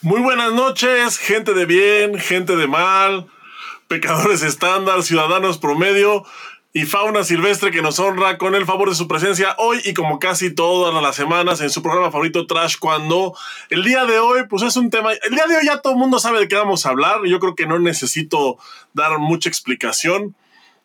Muy buenas noches, gente de bien, gente de mal, pecadores estándar, ciudadanos promedio y fauna silvestre que nos honra con el favor de su presencia hoy y como casi todas las semanas en su programa favorito Trash cuando el día de hoy pues es un tema, el día de hoy ya todo el mundo sabe de qué vamos a hablar, yo creo que no necesito dar mucha explicación.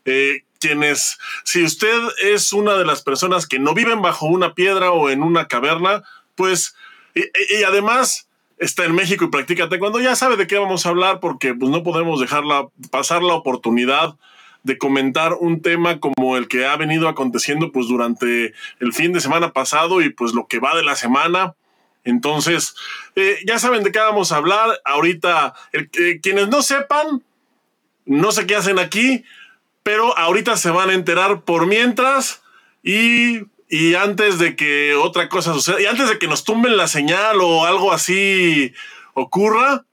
Eh, quienes, si usted es una de las personas que no viven bajo una piedra o en una caverna, pues, y además está en México y practica cuando ya sabe de qué vamos a hablar porque pues, no podemos dejarla pasar la oportunidad de comentar un tema como el que ha venido aconteciendo pues durante el fin de semana pasado y pues lo que va de la semana. Entonces, eh, ya saben de qué vamos a hablar. Ahorita, quienes no sepan, no sé qué hacen aquí, pero ahorita se van a enterar por mientras y y antes de que otra cosa suceda, y antes de que nos tumben la señal o algo así ocurra,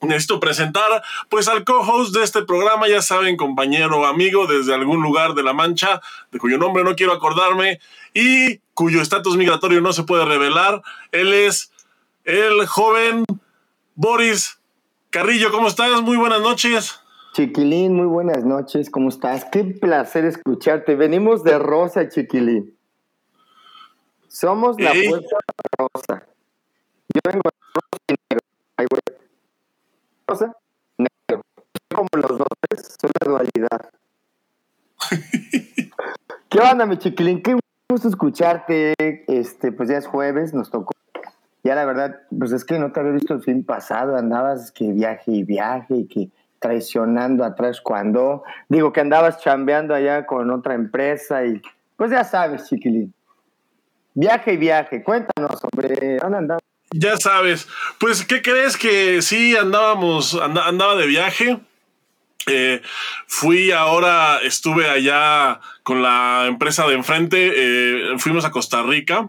necesito presentar pues al co-host de este programa, ya saben, compañero o amigo desde algún lugar de la Mancha, de cuyo nombre no quiero acordarme y cuyo estatus migratorio no se puede revelar. Él es el joven Boris Carrillo. ¿Cómo estás? Muy buenas noches. Chiquilín, muy buenas noches. ¿Cómo estás? Qué placer escucharte. Venimos de Rosa, Chiquilín. Somos la fuerza rosa. Yo vengo rosa y negro. Ay, güey. Rosa, negro. Como los dos, soy la dualidad. ¿Qué onda, mi chiquilín? Qué gusto escucharte. Este, pues ya es jueves, nos tocó. Ya la verdad, pues es que no te había visto el fin pasado, andabas que viaje y viaje y que traicionando atrás cuando. Digo que andabas chambeando allá con otra empresa y pues ya sabes, chiquilín. Viaje y viaje, cuéntanos andamos. Ya sabes, pues, ¿qué crees que sí andábamos, andaba de viaje? Eh, fui ahora, estuve allá con la empresa de enfrente, eh, fuimos a Costa Rica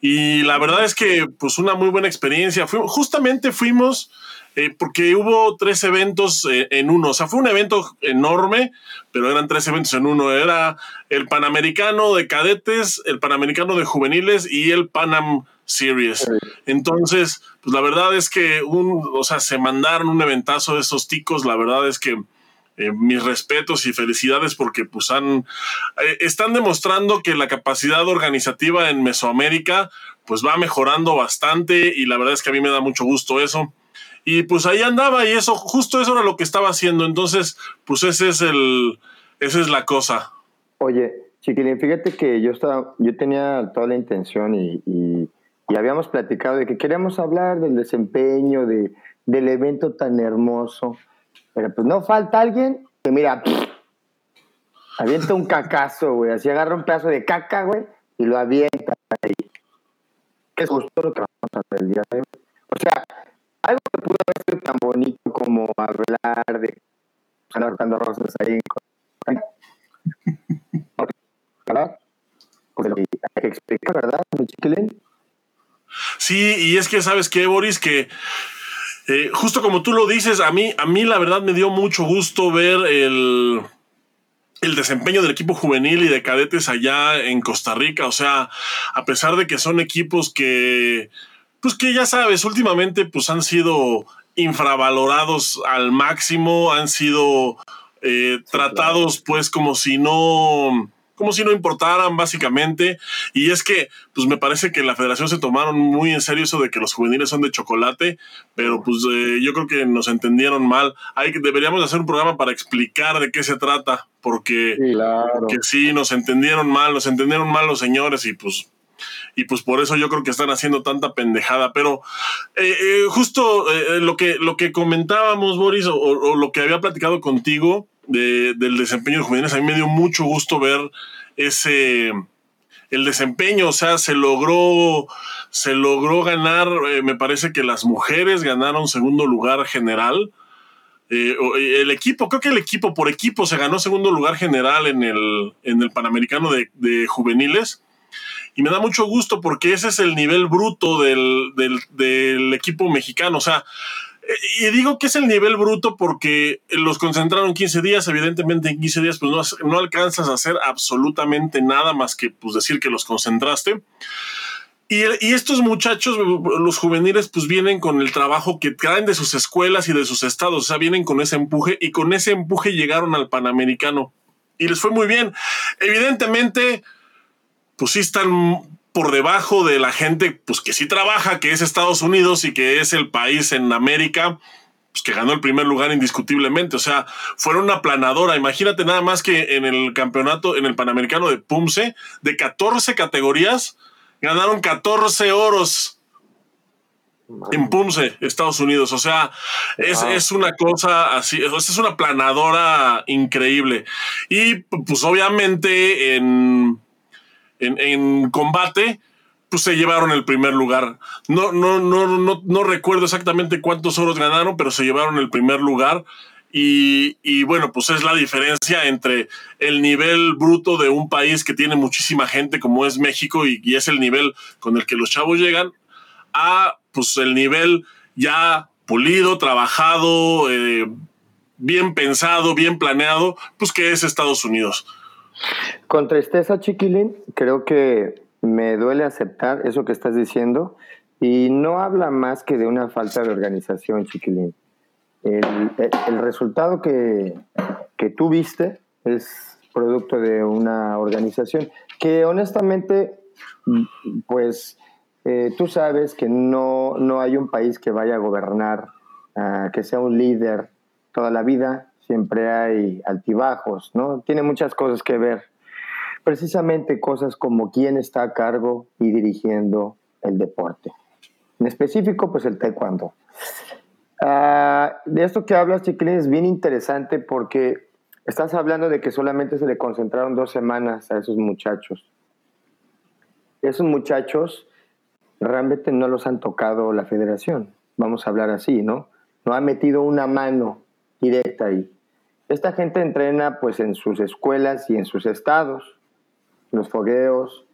y la verdad es que pues una muy buena experiencia. justamente fuimos eh, porque hubo tres eventos eh, en uno. O sea, fue un evento enorme, pero eran tres eventos en uno. Era el Panamericano de cadetes, el Panamericano de juveniles y el Panam Series. Entonces, pues la verdad es que un, o sea, se mandaron un eventazo de esos ticos. La verdad es que eh, mis respetos y felicidades porque pues han, están demostrando que la capacidad organizativa en Mesoamérica pues va mejorando bastante y la verdad es que a mí me da mucho gusto eso. Y pues ahí andaba y eso, justo eso era lo que estaba haciendo. Entonces, pues ese es el, esa es la cosa. Oye, Chiquilín, fíjate que yo estaba, yo tenía toda la intención y, y, habíamos platicado de que queríamos hablar del desempeño, de, del evento tan hermoso. Pero pues no falta alguien que mira, avienta un cacazo, güey. Así agarra un pedazo de caca, güey, y lo avienta ahí. Es justo lo que vamos a hacer el día de hoy. O sea, algo que pudo haber sido tan bonito como hablar de buscando rosas ahí ¿verdad? Pues hay que explicar, ¿verdad, Sí, y es que sabes qué, Boris, que eh, justo como tú lo dices, a mí, a mí la verdad me dio mucho gusto ver el, el desempeño del equipo juvenil y de cadetes allá en Costa Rica. O sea, a pesar de que son equipos que pues que ya sabes, últimamente pues han sido infravalorados al máximo, han sido eh, tratados pues como si no como si no importaran básicamente. Y es que pues me parece que la federación se tomaron muy en serio eso de que los juveniles son de chocolate pero pues eh, yo creo que nos entendieron mal. Hay, deberíamos hacer un programa para explicar de qué se trata porque, porque sí nos entendieron mal nos entendieron mal los señores y pues y pues por eso yo creo que están haciendo tanta pendejada. Pero eh, eh, justo eh, lo, que, lo que comentábamos, Boris, o, lo que había platicado contigo del desempeño de juveniles, a mí me dio mucho gusto ver ese el desempeño, o sea, se logró, se logró ganar, me parece que las mujeres ganaron segundo lugar general. el equipo, creo que el equipo por equipo se ganó segundo lugar general en el, en el Panamericano de, de juveniles y me da mucho gusto porque ese es el nivel bruto del, equipo mexicano. O sea, y digo que es el nivel bruto porque los concentraron 15 días, evidentemente en 15 días pues no, alcanzas a hacer absolutamente nada más que pues decir que los concentraste. Y, y, estos muchachos, los juveniles, pues vienen con el trabajo que traen de sus escuelas y de sus estados, o sea, vienen con ese empuje y con ese empuje llegaron al Panamericano y les fue muy bien. Evidentemente, pues sí están por debajo de la gente, pues que sí trabaja, que es Estados Unidos y que es el país en América, pues que ganó el primer lugar indiscutiblemente. O sea, fueron una planadora. Imagínate nada más que en el campeonato, en el Panamericano de Pumse, de 14 categorías, Ganaron 14 oros en Pumse, Estados Unidos. O sea, es, una cosa así, es una planadora increíble. Y pues obviamente en, en, combate, pues se llevaron el primer lugar. No, no, no, no, no recuerdo exactamente cuántos oros ganaron, pero se llevaron el primer lugar. Y, bueno, pues es la diferencia entre el nivel bruto de un país que tiene muchísima gente como es México y, es el nivel con el que los chavos llegan a pues el nivel ya pulido, trabajado, eh, bien pensado, bien planeado, pues que es Estados Unidos. Con tristeza, Chiquilín, creo que me duele aceptar eso que estás diciendo y no habla más que de una falta de organización, Chiquilín. El, resultado que, que tú viste es producto de una organización que honestamente, pues eh, tú sabes que no, no hay un país que vaya a gobernar, ah, que sea un líder toda la vida, siempre hay altibajos, ¿no? Tiene muchas cosas que ver. Precisamente cosas como quién está a cargo y dirigiendo el deporte. En específico, pues el taekwondo. Ah, de esto que hablas, Chiquilín, es bien interesante porque estás hablando de que solamente se le concentraron dos semanas a esos muchachos. Esos muchachos realmente no los han tocado la federación, vamos a hablar así, ¿no? No ha metido una mano directa ahí. Esta gente entrena pues en sus escuelas y en sus estados, los fogueos,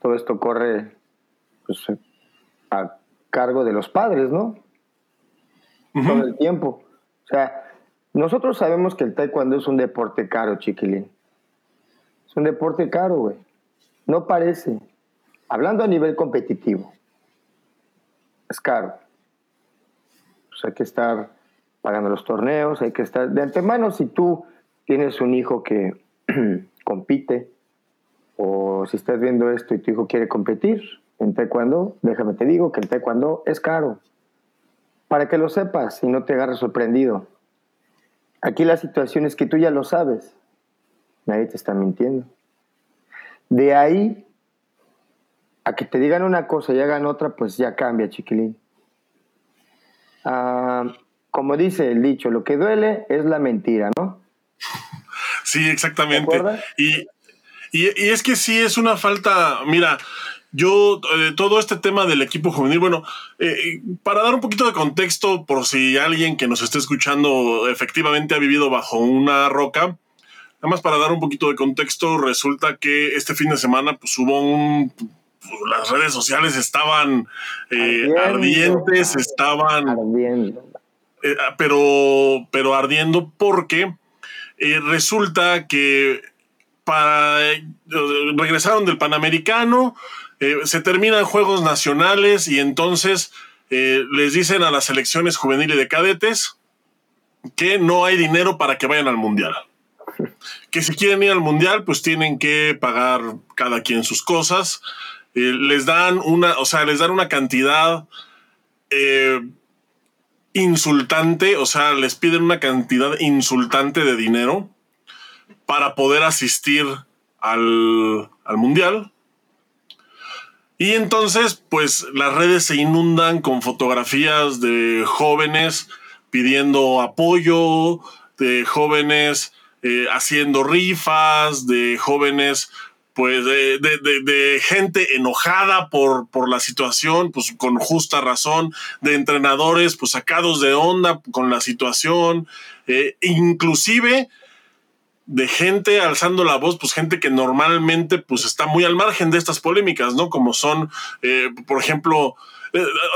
todo esto corre pues, a cargo de los padres, ¿no? todo el tiempo. O sea, nosotros sabemos que el taekwondo es un deporte caro, chiquilín. Es un deporte caro, güey. No parece. Hablando a nivel competitivo, es caro. Pues hay que estar pagando los torneos, hay que estar... De antemano, si tú tienes un hijo que compite, o si estás viendo esto y tu hijo quiere competir en taekwondo, déjame te digo que el taekwondo es caro para que lo sepas y no te agarres sorprendido. Aquí la situación es que tú ya lo sabes. Nadie te está mintiendo. De ahí a que te digan una cosa y hagan otra, pues ya cambia, chiquilín. Como dice el dicho, lo que duele es la mentira, ¿no? Sí, exactamente. Y, y, y, es que sí es una falta, mira, yo, eh, todo este tema del equipo juvenil, bueno, eh, para dar un poquito de contexto, por si alguien que nos esté escuchando efectivamente ha vivido bajo una roca, nada más para dar un poquito de contexto, resulta que este fin de semana pues hubo un... Las redes sociales estaban eh, ardientes, estaban... Ardiendo. Pero, pero ardiendo porque resulta que para, regresaron del Panamericano, eh, se terminan juegos nacionales y entonces eh, les dicen a las selecciones juveniles de cadetes que no hay dinero para que vayan al mundial. Que si quieren ir al mundial, pues tienen que pagar cada quien sus cosas. Eh, les dan una, o sea, les dan una cantidad insultante, o sea, les piden una cantidad insultante de dinero para poder asistir al, al mundial. Y entonces, pues las redes se inundan con fotografías de jóvenes pidiendo apoyo, de jóvenes eh, haciendo rifas, de jóvenes, pues, de, de, gente enojada por, por la situación, pues con justa razón, de entrenadores, pues sacados de onda con la situación, eh, inclusive de gente alzando la voz, pues gente que normalmente pues está muy al margen de estas polémicas, ¿no? Como son, eh, por ejemplo,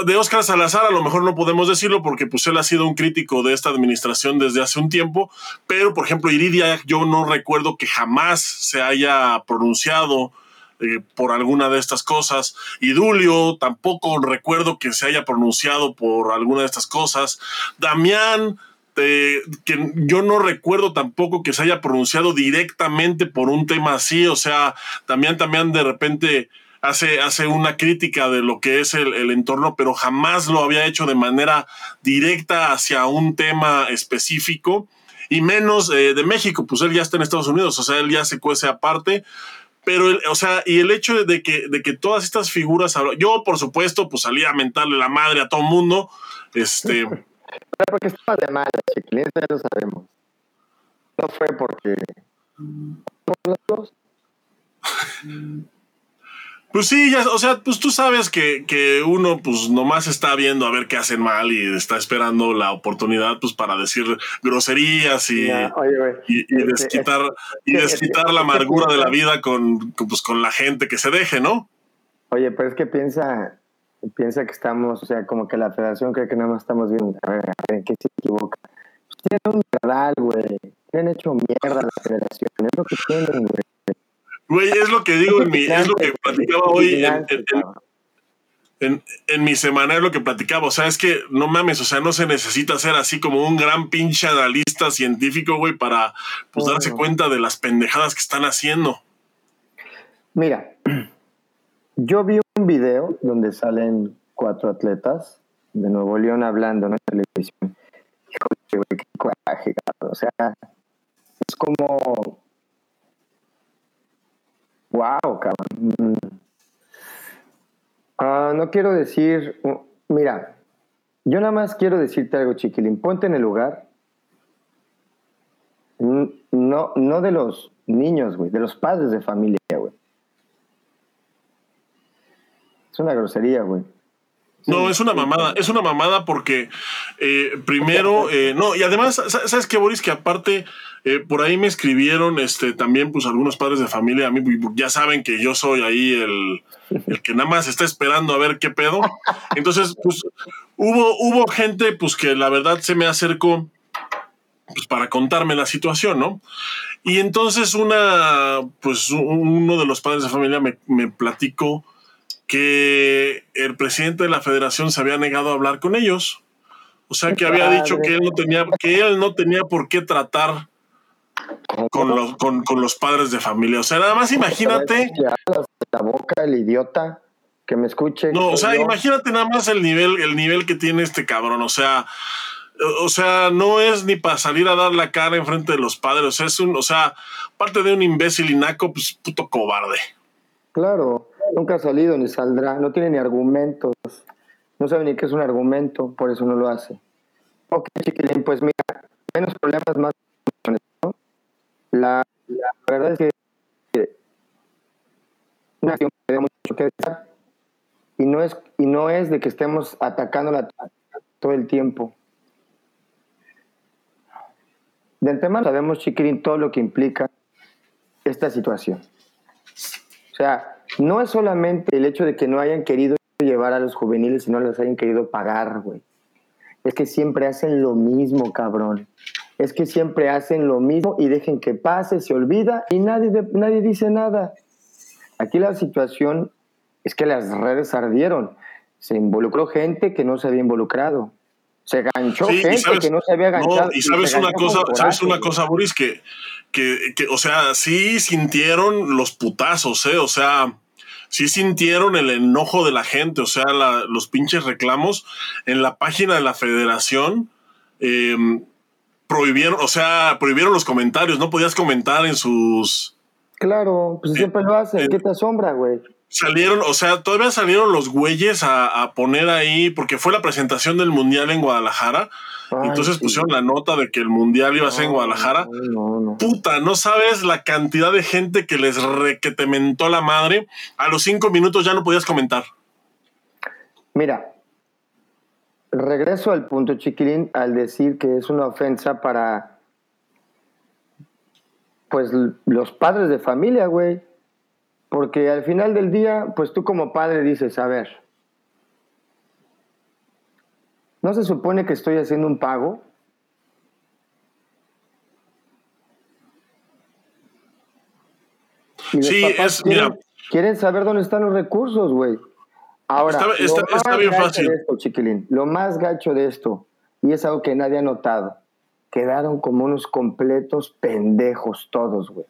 de Oscar Salazar a lo mejor no podemos decirlo porque pues él ha sido un crítico de esta administración desde hace un tiempo, pero por ejemplo Iridia yo no recuerdo que jamás se haya pronunciado eh, por alguna de estas cosas. Y Dulio tampoco recuerdo que se haya pronunciado por alguna de estas cosas. Damián, que yo no recuerdo tampoco que se haya pronunciado directamente por un tema así. O sea, Damián también de repente hace, hace una crítica de lo que es el, entorno, pero jamás lo había hecho de manera directa hacia un tema específico. Y menos eh, de México, pues él ya está en Estados Unidos, o sea, él ya se cuece aparte pero, o sea, y el hecho de que, de que todas estas figuras, yo por supuesto, pues salí a mentarle la madre a todo el mundo, este... porque estaba de mala, chiquilín, ya lo sabemos. No fue porque... Por los dos. Pues sí, ya, o sea, pues tú sabes que, que, uno pues nomás está viendo a ver qué hacen mal y está esperando la oportunidad pues para decir groserías y, y, desquitar, y desquitar la amargura de la vida con, pues, con la gente que se deje, ¿no? Oye, pero es que piensa, piensa que estamos, o sea, como que la federación cree que nada más estamos viendo, a ver, a ver, ¿en qué se equivoca? Tienen un verdad, güey. Tienen hecho mierda la federación, es lo que tienen, güey. Güey, es lo que digo en mi, es lo que platicaba hoy en, en, mi semana, es lo que platicaba. O sea, es que no mames, o sea, no se necesita ser así como un gran pinche analista científico, güey, para pues darse cuenta de las pendejadas que están haciendo. Mira, yo vi un video donde salen cuatro atletas de Nuevo León hablando en la televisión. Híjole, güey, qué coraje, O sea, es como Wow, cabrón. Mm. Ah, no quiero decir, mira, yo nada más quiero decirte algo, chiquilín. Ponte en el lugar. No, no de los niños, güey, de los padres de familia, güey. Es una grosería, güey. No, es una mamada, es una mamada porque eh, primero, eh, no, y además, ¿sabes qué, Boris? Que aparte, eh, por ahí me escribieron este, también, pues, algunos padres de familia, a mí ya saben que yo soy ahí el, el que nada más está esperando a ver qué pedo. Entonces, pues, hubo, hubo gente, pues, que la verdad se me acercó, pues, para contarme la situación, ¿no? Y entonces una, pues, uno de los padres de familia me, me platicó que el presidente de la federación se había negado a hablar con ellos. O sea, que había dicho que él no tenía, que él no tenía por qué tratar con los, con, los padres de familia. O sea, nada más imagínate. La boca, el idiota, que me escuche. No, o sea, imagínate nada más el nivel, el nivel que tiene este cabrón. O sea, o sea, no es ni para salir a dar la cara en frente de los padres. O sea, es un, o sea, parte de un imbécil y naco, pues puto cobarde. Claro, nunca ha salido ni saldrá, no tiene ni argumentos, no sabe ni qué es un argumento, por eso no lo hace. Ok, chiquilín, pues mira, menos problemas, más. La, la verdad es que una acción que mucho que decir y no es y no es de que estemos atacando la todo el tiempo. De antemano sabemos, chiquilín, todo lo que implica esta situación. O sea, no es solamente el hecho de que no hayan querido llevar a los juveniles y no les hayan querido pagar, güey. Es que siempre hacen lo mismo, cabrón. Es que siempre hacen lo mismo y dejen que pase, se olvida y nadie, nadie dice nada. Aquí la situación es que las redes ardieron. Se involucró gente que no se había involucrado. Se ganchó gente que no se había ganchado. y sabes una cosa, sabes una cosa, Boris, que, que, o sea, sí sintieron los putazos, ¿eh? O sea, sí sintieron el enojo de la gente, o sea, los pinches reclamos en la página de la federación. Em, prohibieron, o sea, prohibieron los comentarios, no podías comentar en sus... Claro, pues siempre lo hacen, ¿qué te asombra, güey? salieron, o sea, todavía salieron los güeyes a, poner ahí, porque fue la presentación del Mundial en Guadalajara. entonces pusieron la nota de que el Mundial iba a ser en Guadalajara. Puta, no sabes la cantidad de gente que les re, que te mentó la madre. A los cinco minutos ya no podías comentar. Mira, regreso al punto, chiquilín, al decir que es una ofensa para, pues, los padres de familia, güey. Porque al final del día, pues tú como padre dices, a ver, ¿no se supone que estoy haciendo un pago? Sí, es, mira, Quieren saber dónde están los recursos, güey. Ahora, está, bien fácil. esto, chiquilín, lo más gacho de esto, y es algo que nadie ha notado, quedaron como unos completos pendejos todos, güey.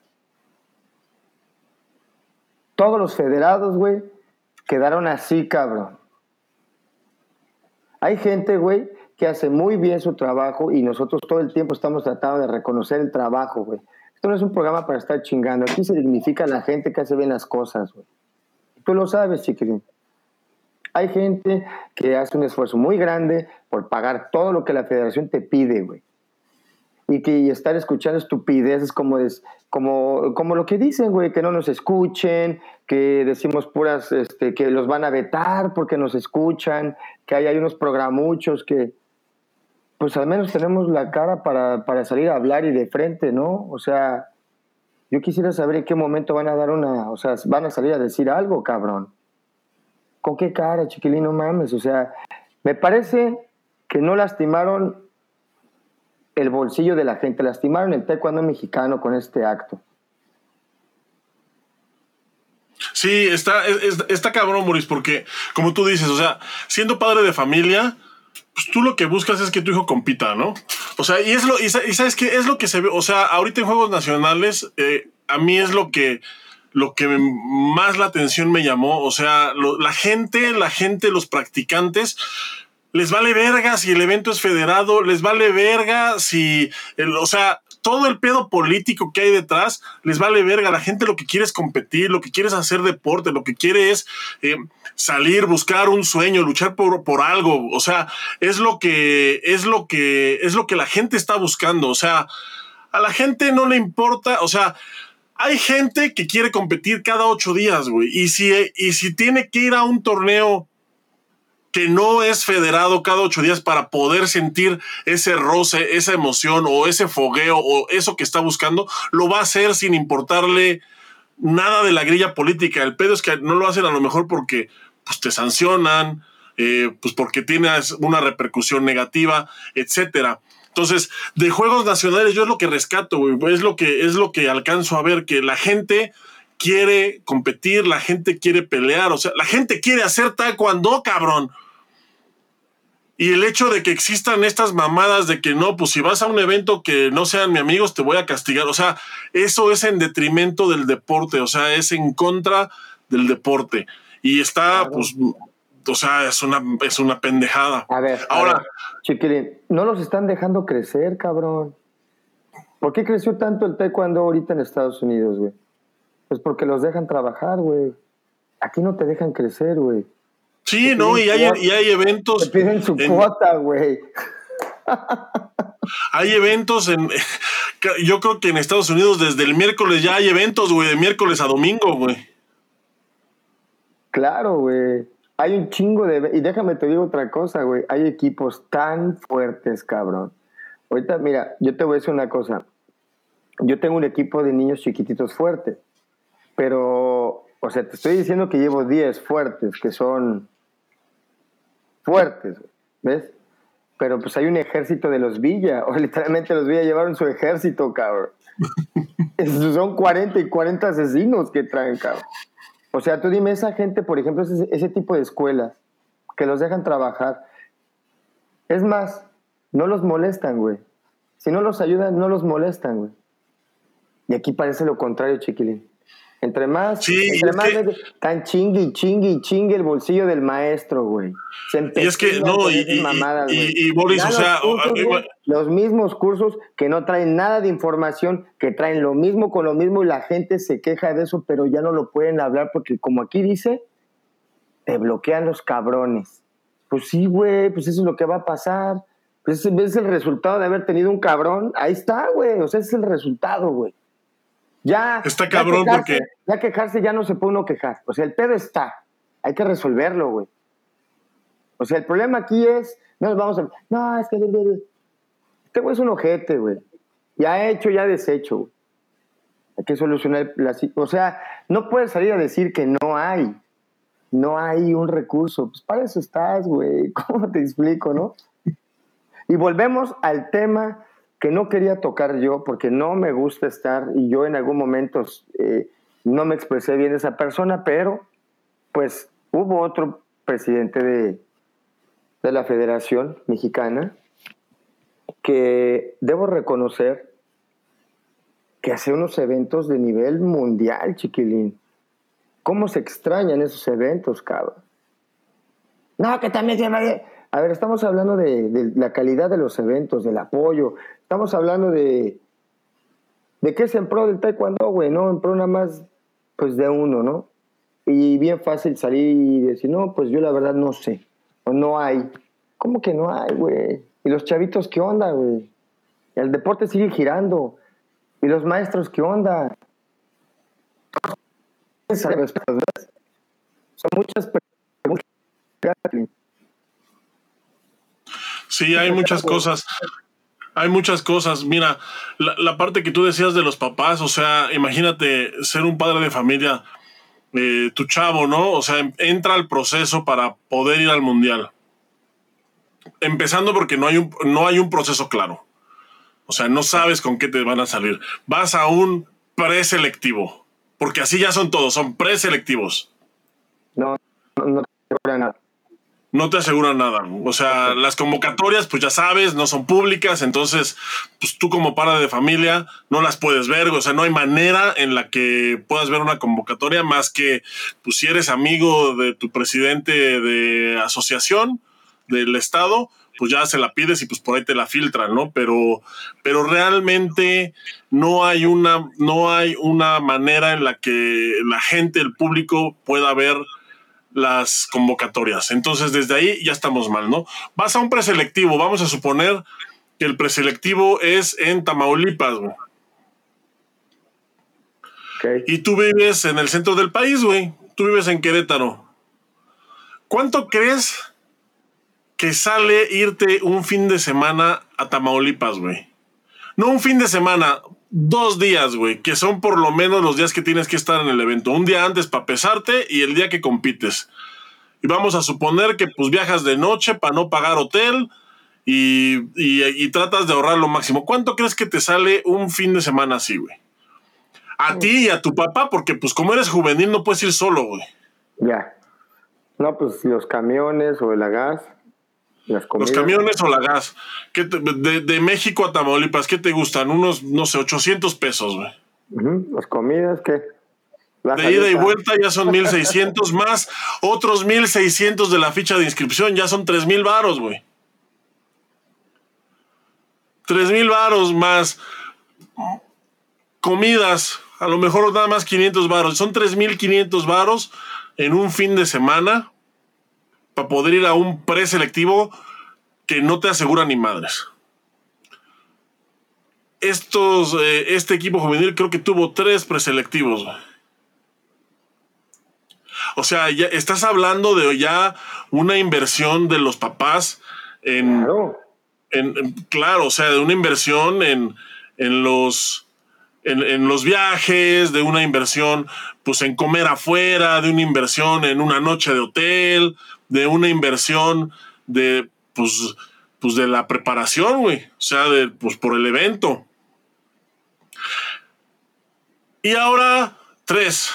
Todos los federados, güey, quedaron así, cabrón. Hay gente, güey, que hace muy bien su trabajo y nosotros todo el tiempo estamos tratando de reconocer el trabajo, güey. Esto no es un programa para estar chingando. Aquí se dignifica a la gente que hace bien las cosas, güey. Tú lo sabes, chiquilín. Hay gente que hace un esfuerzo muy grande por pagar todo lo que la federación te pide, güey. Y que estar escuchando estupideces como, es, como, como lo que dicen, güey, que no nos escuchen, que decimos puras, este, que los van a vetar porque nos escuchan, que hay, hay unos programuchos que, pues al menos tenemos la cara para, para salir a hablar y de frente, ¿no? O sea, yo quisiera saber en qué momento van a dar una, o sea, van a salir a decir algo, cabrón. ¿Con qué cara, chiquilín? No mames. O sea, me parece que no lastimaron el bolsillo de la gente, lastimaron el taekwondo mexicano con este acto. Sí, está, está cabrón, Maurice, porque como tú dices, o sea, siendo padre de familia, pues tú lo que buscas es que tu hijo compita, ¿no? O sea, y es lo, y, sabes qué es lo que se ve, o sea, ahorita en Juegos Nacionales, eh, a mí es lo que lo que más la atención me llamó, o sea, la gente, la gente, los practicantes, les vale verga si el evento es federado, les vale verga si, o sea, todo el pedo político que hay detrás, les vale verga. La gente lo que quiere es competir, lo que quiere es hacer deporte, lo que quiere es eh, salir, buscar un sueño, luchar por, por algo. O sea, es lo que, es lo que, es lo que la gente está buscando. O sea, a la gente no le importa, o sea, hay gente que quiere competir cada ocho días, güey. Y si, y si tiene que ir a un torneo que no es federado cada ocho días para poder sentir ese roce, esa emoción o ese fogueo o eso que está buscando, lo va a hacer sin importarle nada de la grilla política. El pedo es que no lo hacen a lo mejor porque pues, te sancionan, eh, pues porque tienes una repercusión negativa, etcétera. Entonces, de juegos nacionales, yo es lo que rescato, güey. Es lo que, es lo que alcanzo a ver, que la gente quiere competir, la gente quiere pelear, o sea, la gente quiere hacer taekwondo, cabrón. Y el hecho de que existan estas mamadas de que no, pues si vas a un evento que no sean mis amigos, te voy a castigar. O sea, eso es en detrimento del deporte, o sea, es en contra del deporte. Y está, pues, o sea, es una, es una pendejada. A ver, ahora. Chiquilín, no los están dejando crecer, cabrón. ¿Por qué creció tanto el taekwondo ahorita en Estados Unidos, güey? Pues porque los dejan trabajar, güey. Aquí no te dejan crecer, güey. Sí, no, y hay, y hay, eventos. Te piden su cuota, güey. Hay eventos en. Yo creo que en Estados Unidos desde el miércoles ya hay eventos, güey, de miércoles a domingo, güey. Claro, güey. Hay un chingo de... Y déjame te digo otra cosa, güey. Hay equipos tan fuertes, cabrón. Ahorita, mira, yo te voy a decir una cosa. Yo tengo un equipo de niños chiquititos fuerte. Pero, o sea, te estoy diciendo que llevo 10 fuertes, que son fuertes, ¿ves? Pero pues hay un ejército de los Villa, o literalmente los Villa llevaron su ejército, cabrón. son 40 y 40 asesinos que traen, cabrón. O sea, tú dime, esa gente, por ejemplo, ese, tipo de escuelas que los dejan trabajar. Es más, no los molestan, güey. Si no los ayudan, no los molestan, güey. Y aquí parece lo contrario, chiquilín. Entre más, entre más tan chingue y chingue y chingue el bolsillo del maestro, güey. y es que, no, y, y, Boris, o sea, los mismos cursos que no traen nada de información, que traen lo mismo con lo mismo y la gente se queja de eso, pero ya no lo pueden hablar porque, como aquí dice, te bloquean los cabrones. Pues sí, güey, pues eso es lo que va a pasar. Pues ese es el resultado de haber tenido un cabrón. Ahí está, güey. O sea, ese es el resultado, güey. Ya. Está cabrón porque. Ya quejarse ya no se puede uno quejar. O sea, el pedo está. Hay que resolverlo, güey. O sea, el problema aquí es. No nos vamos a. No, es que. Este güey es un ojete, güey. Ya hecho, ya deshecho, güey. Hay que solucionar la O sea, no puedes salir a decir que no hay. No hay un recurso. Pues para eso estás, güey. ¿Cómo te explico, no? Y volvemos al tema que no quería tocar yo porque no me gusta estar y yo en algún momento eh, no me expresé bien esa persona, pero pues hubo otro presidente de, de la Federación Mexicana que debo reconocer que hace unos eventos de nivel mundial, chiquilín. ¿Cómo se extrañan esos eventos, cabrón? No, que también se A ver, estamos hablando de, la calidad de los eventos, del apoyo. Estamos hablando de. ¿De qué es en pro del taekwondo, güey? No, en pro nada más, pues de uno, ¿no? Y bien fácil salir y decir, no, pues yo la verdad no sé. O no hay. ¿Cómo que no hay, güey? ¿Y los chavitos qué onda, güey? El deporte sigue girando. ¿Y los maestros qué onda? Son muchas preguntas. Sí, hay muchas cosas. Hay muchas cosas. Mira, la, la, parte que tú decías de los papás, o sea, imagínate ser un padre de familia, eh, tu chavo, ¿no? O sea, entra al proceso para poder ir al mundial. Empezando porque no hay un, no hay un proceso claro. O sea, no sabes con qué te van a salir. Vas a un preselectivo. Porque así ya son todos, son preselectivos. No, no, no te nada. No te aseguran nada. O sea, las convocatorias, pues ya sabes, no son públicas, entonces, pues tú como padre de familia no las puedes ver. O sea, no hay manera en la que puedas ver una convocatoria más que, pues si eres amigo de tu presidente de asociación, del Estado, pues ya se la pides y pues por ahí te la filtran, ¿no? Pero, pero realmente no hay una, no hay una manera en la que la gente, el público pueda ver las convocatorias. Entonces, desde ahí ya estamos mal, ¿no? Vas a un preselectivo, vamos a suponer que el preselectivo es en Tamaulipas, güey. Y tú vives en el centro del país, güey. Tú vives en Querétaro. ¿Cuánto crees que sale irte un fin de semana a Tamaulipas, güey. No un fin de semana, dos días, güey, que son por lo menos los días que tienes que estar en el evento. Un día antes para pesarte y el día que compites. Y vamos a suponer que pues viajas de noche para no pagar hotel y, y, tratas de ahorrar lo máximo. ¿Cuánto crees que te sale un fin de semana así, güey? A ti y a tu papá, porque pues como eres juvenil no puedes ir solo, güey. Ya. No, pues los camiones o el gas. Los camiones o la gas. de, México a Tamaulipas, ¿qué te gustan? Unos, no sé, 800 pesos, güey. Las comidas, ¿qué? de ida y vuelta ya son 1600 más otros 1600 de la ficha de inscripción, ya son 3000 varos, güey. 3000 varos más comidas, a lo mejor nada más 500 varos, son 3500 varos en un fin de semana para poder ir a un preselectivo que no te asegura ni madres. Estos, eh, este equipo juvenil creo que tuvo tres preselectivos. O sea, ya estás hablando de ya una inversión de los papás en. Claro, en, claro o sea, de una inversión en, en los. En, en, los viajes, de una inversión pues en comer afuera, de una inversión en una noche de hotel, de una inversión de, pues, pues de la preparación, güey. O sea, de, pues por el evento. Y ahora, tres.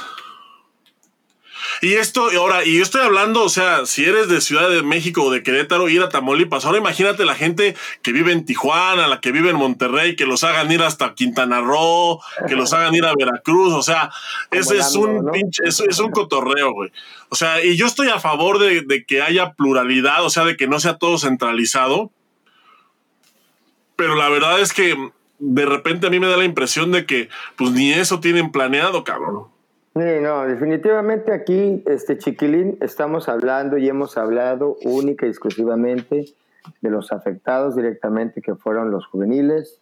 Y esto, ahora, y yo estoy hablando, o sea, si eres de Ciudad de México o de Querétaro, ir a Tamaulipas. Ahora imagínate la gente que vive en Tijuana, la que vive en Monterrey, que los hagan ir hasta Quintana Roo, que los hagan ir a Veracruz. O sea, ese es un pinche, es, es, un cotorreo, güey. O sea, y yo estoy a favor de, de que haya pluralidad, o sea, de que no sea todo centralizado. Pero la verdad es que de repente a mí me da la impresión de que, pues ni eso tienen planeado, cabrón. No, definitivamente aquí, este Chiquilín, estamos hablando y hemos hablado única y exclusivamente de los afectados directamente, que fueron los juveniles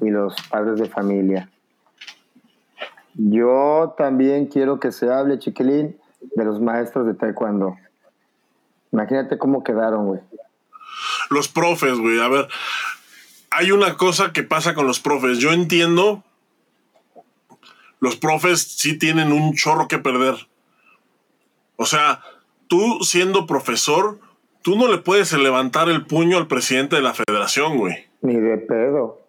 y los padres de familia. Yo también quiero que se hable, Chiquilín, de los maestros de taekwondo. Imagínate cómo quedaron, güey. Los profes, güey. A ver, hay una cosa que pasa con los profes. Yo entiendo los profes sí tienen un chorro que perder. O sea, tú siendo profesor, tú no le puedes levantar el puño al presidente de la federación, güey. Ni de pedo.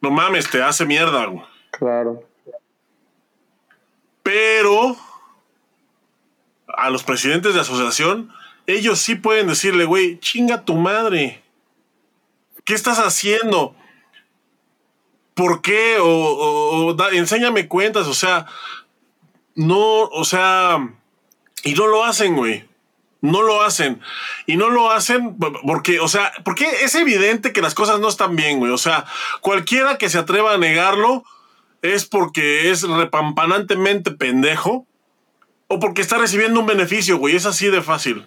No mames, te hace mierda, güey. Claro. Pero a los presidentes de asociación, ellos sí pueden decirle, güey, chinga tu madre. ¿Qué estás haciendo? ¿Por qué? O, enséñame cuentas, o sea, no, o sea, y no lo hacen, güey. No lo hacen. Y no lo hacen porque, o sea, porque es evidente que las cosas no están bien, güey. O sea, cualquiera que se atreva a negarlo es porque es repampanantemente pendejo o porque está recibiendo un beneficio, güey. Es así de fácil.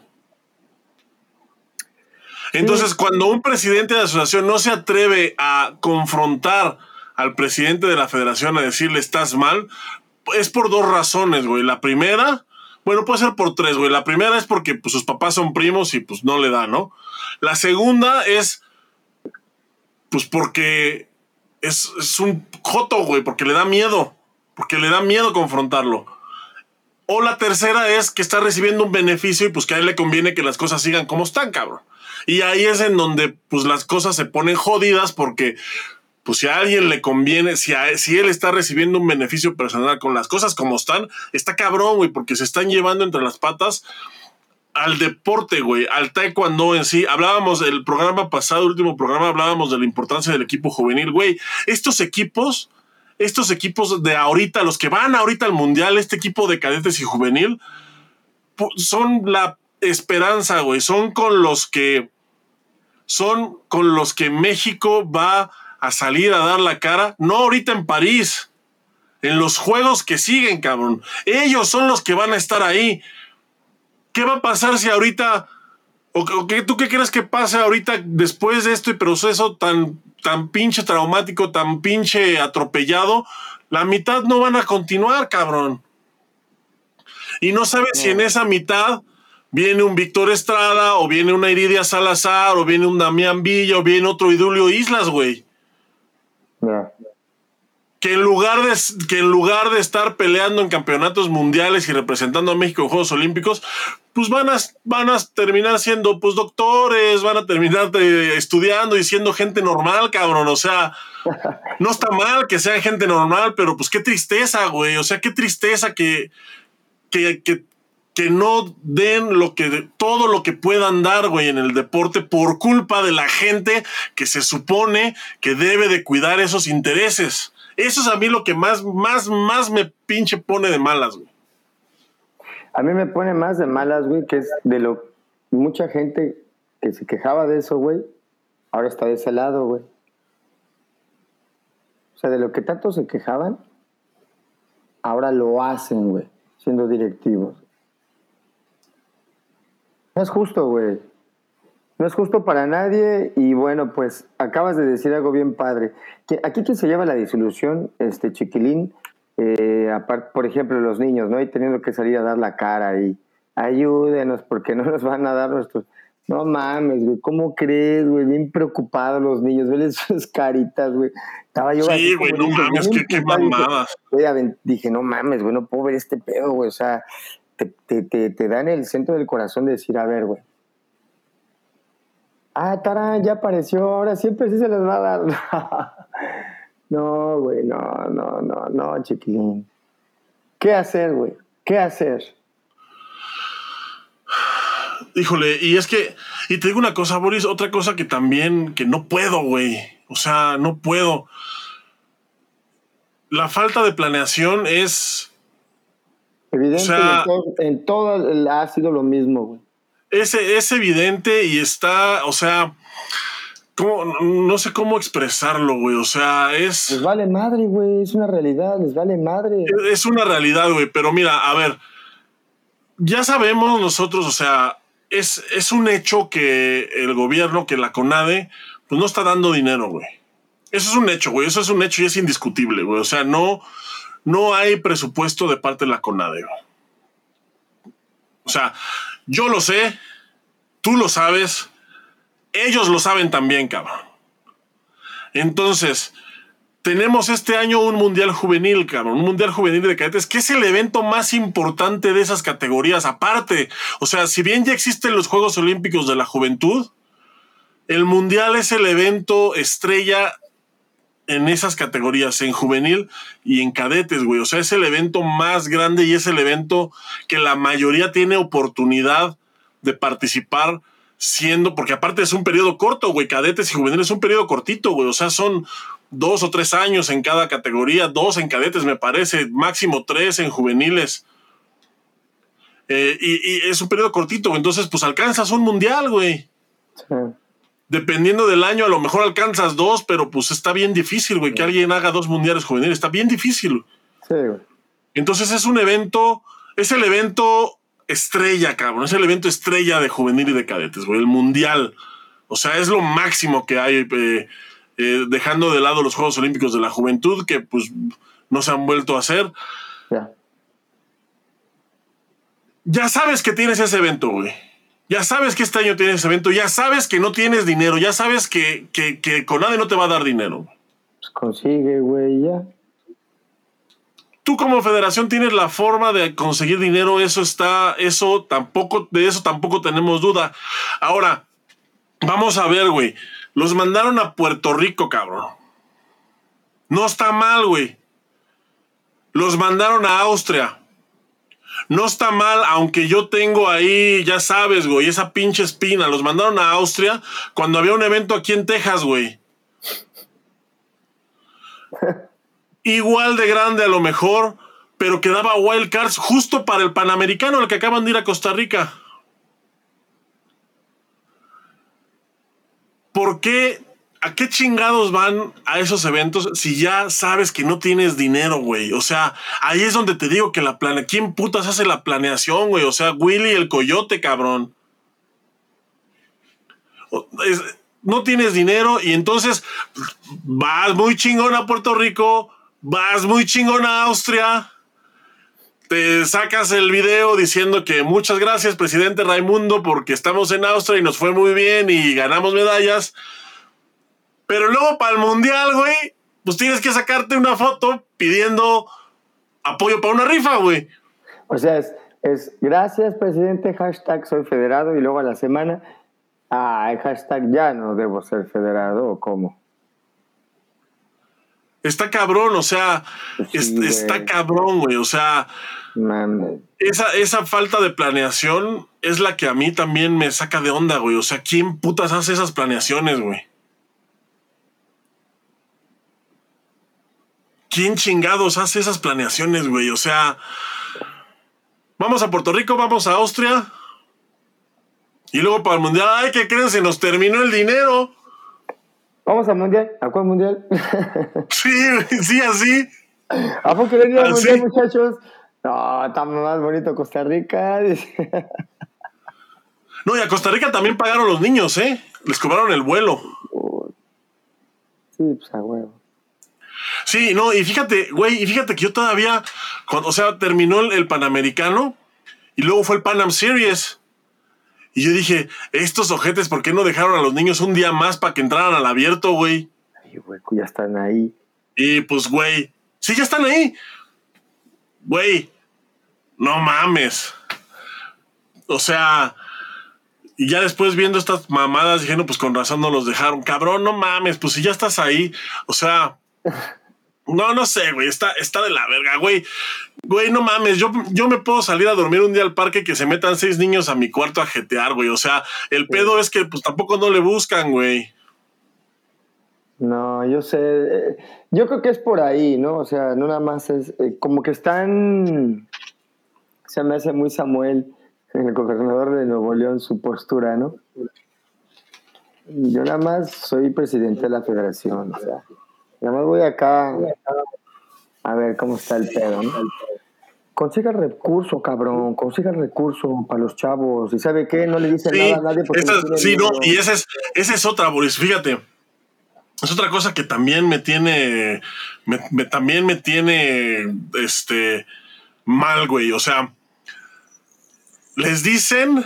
Entonces, cuando un presidente de asociación no se atreve a confrontar al presidente de la federación a decirle estás mal, es por dos razones, güey. La primera, bueno, puede ser por tres, güey. La primera es porque pues, sus papás son primos y pues no le da, ¿no? La segunda es, pues porque es, es un joto, güey, porque le da miedo. Porque le da miedo confrontarlo. O la tercera es que está recibiendo un beneficio y pues que a él le conviene que las cosas sigan como están, cabrón. Y ahí es en donde pues las cosas se ponen jodidas porque pues si a alguien le conviene, si, si él está recibiendo un beneficio personal con las cosas como están, está cabrón, güey, porque se están llevando entre las patas al deporte, güey, al taekwondo en sí. Hablábamos el programa pasado, último programa, hablábamos de la importancia del equipo juvenil, güey. Estos equipos, estos equipos de ahorita, los que van ahorita al mundial, este equipo de cadetes y juvenil, son la esperanza, güey. Son con los que, son con los que México va a salir a dar la cara, no ahorita en París, en los juegos que siguen, cabrón. Ellos son los que van a estar ahí. ¿Qué va a pasar si ahorita, o, tú qué crees que pase ahorita después de este proceso tan, tan pinche traumático, tan pinche atropellado? La mitad no van a continuar, cabrón. Y no sabes si en esa mitad viene un Víctor Estrada, o viene una Iridia Salazar, o viene un Damián Villa, o viene otro Idulio Islas, güey. Que en, lugar de, que en lugar de estar peleando en campeonatos mundiales y representando a México en Juegos Olímpicos, pues van a, van a terminar siendo pues doctores, van a terminar estudiando y siendo gente normal, cabrón. O sea, no está mal que sean gente normal, pero pues qué tristeza, güey. O sea, qué tristeza que, que, que, que no den lo que todo lo que puedan dar, güey, en el deporte por culpa de la gente que se supone que debe de cuidar esos intereses. Eso es a mí lo que más, más, más me pinche pone de malas, güey. A mí me pone más de malas, güey, que es de lo mucha gente que se quejaba de eso, güey, ahora está de ese lado, güey. O sea, de lo que tanto se quejaban, ahora lo hacen, güey, siendo directivos. No es justo, güey. No es justo para nadie y bueno, pues acabas de decir algo bien padre. Aquí quien se lleva la disolución, este chiquilín, eh, por ejemplo, los niños, ¿no? Y teniendo que salir a dar la cara y ayúdenos porque no nos van a dar nuestros... No mames, güey, ¿cómo crees, güey? Bien preocupados los niños, ven sus caritas, güey. Estaba yo Sí, güey, no mames, qué, qué mamadas. Dije, no mames, güey, no puedo ver este pedo, güey. O sea, te, te, te, da en el centro del corazón de decir, a ver, güey. Ah, tarán, ya apareció, ahora siempre sí se les va a dar. no, güey, no, no, no, no, chiquilín. ¿Qué hacer, güey? ¿Qué hacer? Híjole, y es que, y te digo una cosa, Boris, otra cosa que también, que no puedo, güey. O sea, no puedo. La falta de planeación es Evidente, en, todo, ha sido lo mismo, güey. Es, es evidente y está, o sea, no sé cómo expresarlo, güey. O sea, es. Les vale madre, güey. Es una realidad, les vale madre. Es una realidad, güey. Pero mira, a ver. Ya sabemos nosotros, o sea, es, es un hecho que el gobierno, que la CONADE, pues no está dando dinero, güey. Eso es un hecho, güey. Eso es un hecho y es indiscutible, güey. O sea, no no hay presupuesto de parte de la CONADE. O sea, yo lo sé, tú lo sabes, ellos lo saben también, cabrón. Entonces, tenemos este año un Mundial Juvenil, cabrón, un Mundial Juvenil de cadetes, que es el evento más importante de esas categorías. Aparte, o sea, si bien ya existen los Juegos Olímpicos de la Juventud, el Mundial es el evento estrella en esas categorías, en juvenil y en cadetes, güey. O sea, es el evento más grande y es el evento que la mayoría tiene oportunidad de participar siendo, porque aparte es un periodo corto, güey, cadetes y juveniles es un periodo cortito, güey. O sea, son dos o tres años en cada categoría, dos en cadetes, me parece, máximo tres en juveniles. Eh, y, es un periodo cortito, entonces pues alcanzas un mundial, güey. Dependiendo del año, a lo mejor alcanzas dos, pero pues está bien difícil, güey, que alguien haga dos mundiales juveniles. Está bien difícil. Sí, Entonces es un evento, es el evento estrella, cabrón. Es el evento estrella de juvenil y de cadetes, güey. El mundial. O sea, es lo máximo que hay, eh, eh, dejando de lado los Juegos Olímpicos de la Juventud, que pues no se han vuelto a hacer. Ya sabes que tienes ese evento, güey. Ya sabes que este año tienes evento, ya sabes que no tienes dinero, ya sabes que, que, que nadie no te va a dar dinero. Pues consigue, güey, ya. Tú como federación tienes la forma de conseguir dinero, eso está, eso tampoco, de eso tampoco tenemos duda. Ahora, vamos a ver, güey. Los mandaron a Puerto Rico, cabrón. No está mal, güey. Los mandaron a Austria. No está mal, aunque yo tengo ahí, ya sabes, güey, esa pinche espina. Los mandaron a Austria cuando había un evento aquí en Texas, güey. igual de grande a lo mejor, pero que daba wildcards justo para el Panamericano, el que acaban de ir a Costa Rica. ¿Por qué? ¿A qué chingados van a esos eventos si ya sabes que no tienes dinero, güey? O sea, ahí es donde te digo que la plane... ¿Quién putas hace la planeación, güey? O sea, Willy el coyote, cabrón. no tienes dinero y entonces vas muy chingón a Puerto Rico, vas muy chingón a Austria, te sacas el video diciendo que muchas gracias, presidente Raimundo, porque estamos en Austria y nos fue muy bien y ganamos medallas. Pero luego para el mundial, güey, pues tienes que sacarte una foto pidiendo apoyo para una rifa, güey. O sea, es, es gracias, presidente, hashtag soy federado y luego a la semana, ah, hashtag ya no debo ser federado o cómo. Está cabrón, o sea, está cabrón, güey. O sea, esa, esa falta de planeación es la que a mí también me saca de onda, güey. O sea, ¿quién putas hace esas planeaciones, güey? ¿Quién chingados hace esas planeaciones, güey? O sea, vamos a Puerto Rico, vamos a Austria. Y luego para el mundial, ay, ¿qué creen? Se nos terminó el dinero. Vamos al mundial. ¿A cuál mundial? sí, sí, así. ¿A poco le al mundial, muchachos? No, está más bonito Costa Rica. no, y a Costa Rica también pagaron los niños, ¿eh? Les cobraron el vuelo. Sí, pues a huevo. Sí, no, y fíjate, güey, y fíjate que yo todavía, cuando, o sea, terminó el, el Panamericano y luego fue el Panam Series. Y yo dije, estos ojetes, ¿por qué no dejaron a los niños un día más para que entraran al abierto, güey? Ay, güey, ya están ahí. Y pues, güey, sí, ya están ahí. Güey, no mames. O sea, y ya después viendo estas mamadas, dije, no, pues con razón no los dejaron. Cabrón, no mames, pues si ya estás ahí. O sea, no, no sé, güey, está, está de la verga, güey. Güey, no mames, yo, yo me puedo salir a dormir un día al parque que se metan seis niños a mi cuarto a jetear, güey. O sea, el pedo es que pues tampoco no le buscan, güey. No, yo sé. Eh, yo creo que es por ahí, ¿no? O sea, no nada más es eh, como que están. Se me hace muy Samuel, el gobernador de Nuevo León, su postura, ¿no? Yo nada más soy presidente de la federación, o sea, nada más voy acá a ver cómo está el pedo, ¿no? Consiga recurso, cabrón, consiga recurso para los chavos. ¿Y sabe qué? No le dice nada a nadie porque Sí, no, y esa es, esa es otra, Boris, fíjate. Es otra cosa que también me tiene, me, también me tiene, este, mal, güey. O sea, les dicen,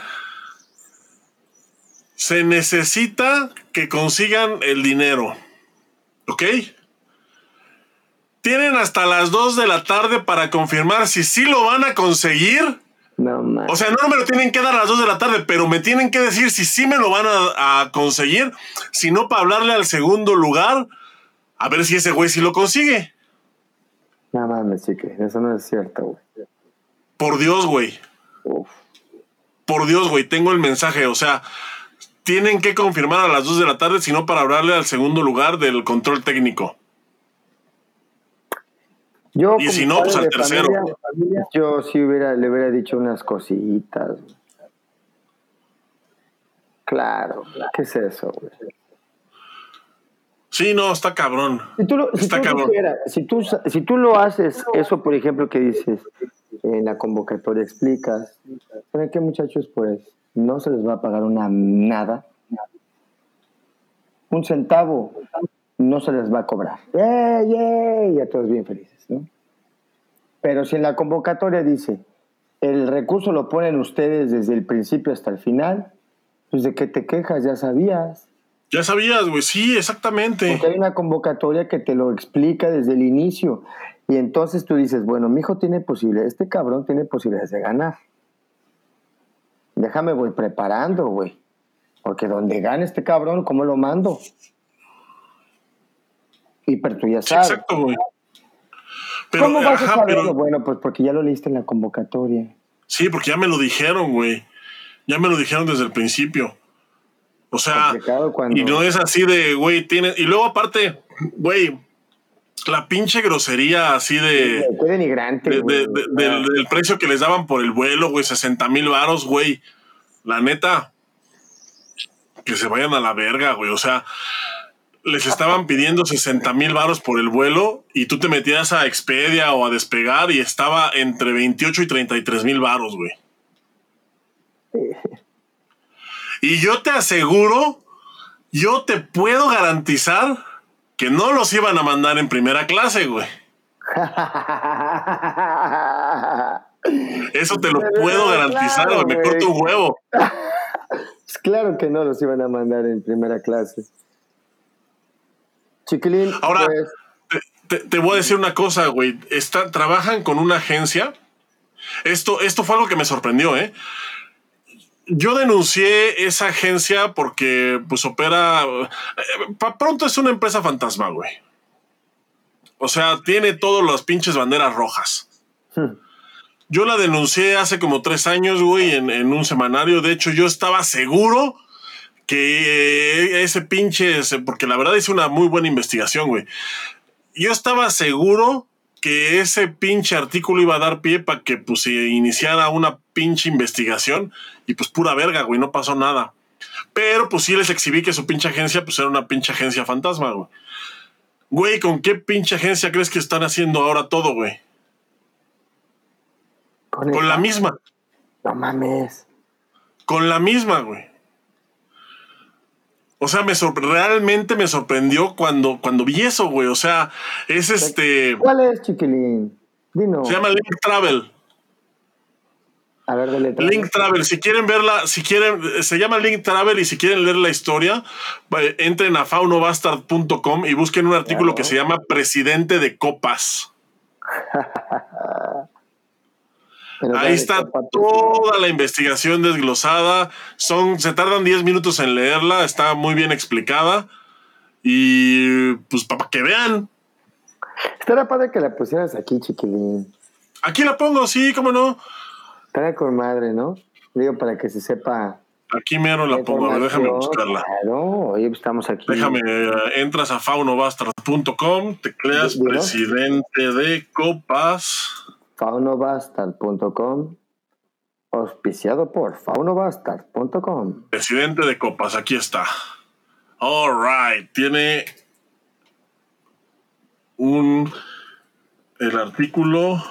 se necesita que consigan el dinero, ¿ok? Tienen hasta las 2 de la tarde para confirmar si sí lo van a conseguir. No, o sea, no me lo tienen que dar a las 2 de la tarde, pero me tienen que decir si sí me lo van a, conseguir, si no para hablarle al segundo lugar A ver si ese güey sí lo consigue. No mames, chique, eso no es cierto, güey. Por Dios, güey. Por Dios, güey, tengo el mensaje. O sea, tienen que confirmar a las 2 de la tarde, sino para hablarle al segundo lugar del control técnico. Yo, Y si no, pues, al tercero. familia, yo sí hubiera, le hubiera dicho unas cositas. güey. Claro, ¿qué es eso, güey? Sí, no, está cabrón. Si tú, lo, si, Está tú cabrón. si, tú, si tú lo haces, eso por ejemplo que dices en la convocatoria, explicas, ¿saben qué muchachos? Pues no se les va a pagar una nada. Un centavo no se les va a cobrar. ¡Ey, ey! Ya todos bien felices, ¿no? Pero si en la convocatoria dice, el recurso lo ponen ustedes desde el principio hasta el final, pues de qué te quejas, ya sabías. Ya sabías, güey. Sí, exactamente. Porque hay una convocatoria que te lo explica desde el inicio. Y entonces tú dices, bueno, mi hijo tiene posibilidades, este cabrón tiene posibilidades de ganar. Déjame, voy preparando, güey. Porque donde gane este cabrón, ¿cómo lo mando? Y pero tú ya Sí, sabes. exacto, güey. Pero, ¿Cómo vas a ajá, saberlo? pero- Bueno, pues porque ya lo leíste en la convocatoria. Sí, porque ya me lo dijeron, güey. Ya me lo dijeron desde el principio. O sea, cuando- y no es así de, güey, tiene. Y luego, aparte, güey, la pinche grosería así de. Qué denigrante. de- de- de- del, del precio que les daban por el vuelo, güey, 60 mil varos, güey. La neta, que se vayan a la verga, güey. O sea, les estaban pidiendo 60 mil varos por el vuelo y tú te metías a Expedia o a Despegar y estaba entre 28 y 33 mil varos, güey. Y yo te aseguro, yo te puedo garantizar que no los iban a mandar en primera clase, güey. Eso te lo Pero puedo garantizar, claro, güey. Me corto un huevo. Pues claro que no los iban a mandar en primera clase. Chiquilín, Ahora, pues, Te, te voy a decir una cosa, güey. Está, trabajan con una agencia. Esto, esto fue algo que me sorprendió, ¿eh? Yo denuncié esa agencia porque, pues, opera. eh, pa- pronto es una empresa fantasma, güey. O sea, tiene todas las pinches banderas rojas. hmm, Yo la denuncié hace como tres años, güey, en, en un semanario. De hecho, yo estaba seguro que eh, ese pinche, ese- porque la verdad hice una muy buena investigación, güey. Yo estaba seguro que ese pinche artículo iba a dar pie para que pues se iniciara una pinche investigación y pues pura verga, güey, no pasó nada. Pero pues sí les exhibí que su pinche agencia pues era una pinche agencia fantasma, güey. Güey, ¿con qué pinche agencia crees que están haciendo ahora todo, güey? con, Con la misma. No mames. Con la misma, güey. O sea, me realmente me sorprendió cuando, cuando vi eso, güey. O sea, es este. ¿Cuál es, chiquilín? Dinos. Se llama Link Travel. A ver, dele Link Travel. Si quieren verla, si quieren, se llama Link Travel y si quieren leer la historia, entren a faunobastard.com y busquen un artículo Claro. que se llama Presidente de Copas. Ahí está toda la investigación desglosada. Son, se tardan 10 minutos en leerla, está muy bien explicada. Y pues para que vean. Estaría padre que la pusieras aquí, chiquilín. Aquí la pongo, sí, cómo no. Estaría con madre, ¿no? Digo, para que se sepa. Aquí mero la pongo, a ver, déjame buscarla. Claro, oye, estamos aquí. Déjame, eh, entras a faunobastard.com, tecleas Dilo. presidente de copas. faunobastard.com auspiciado por faunobastard.com Presidente de copas, aquí está. All right, tiene un el artículo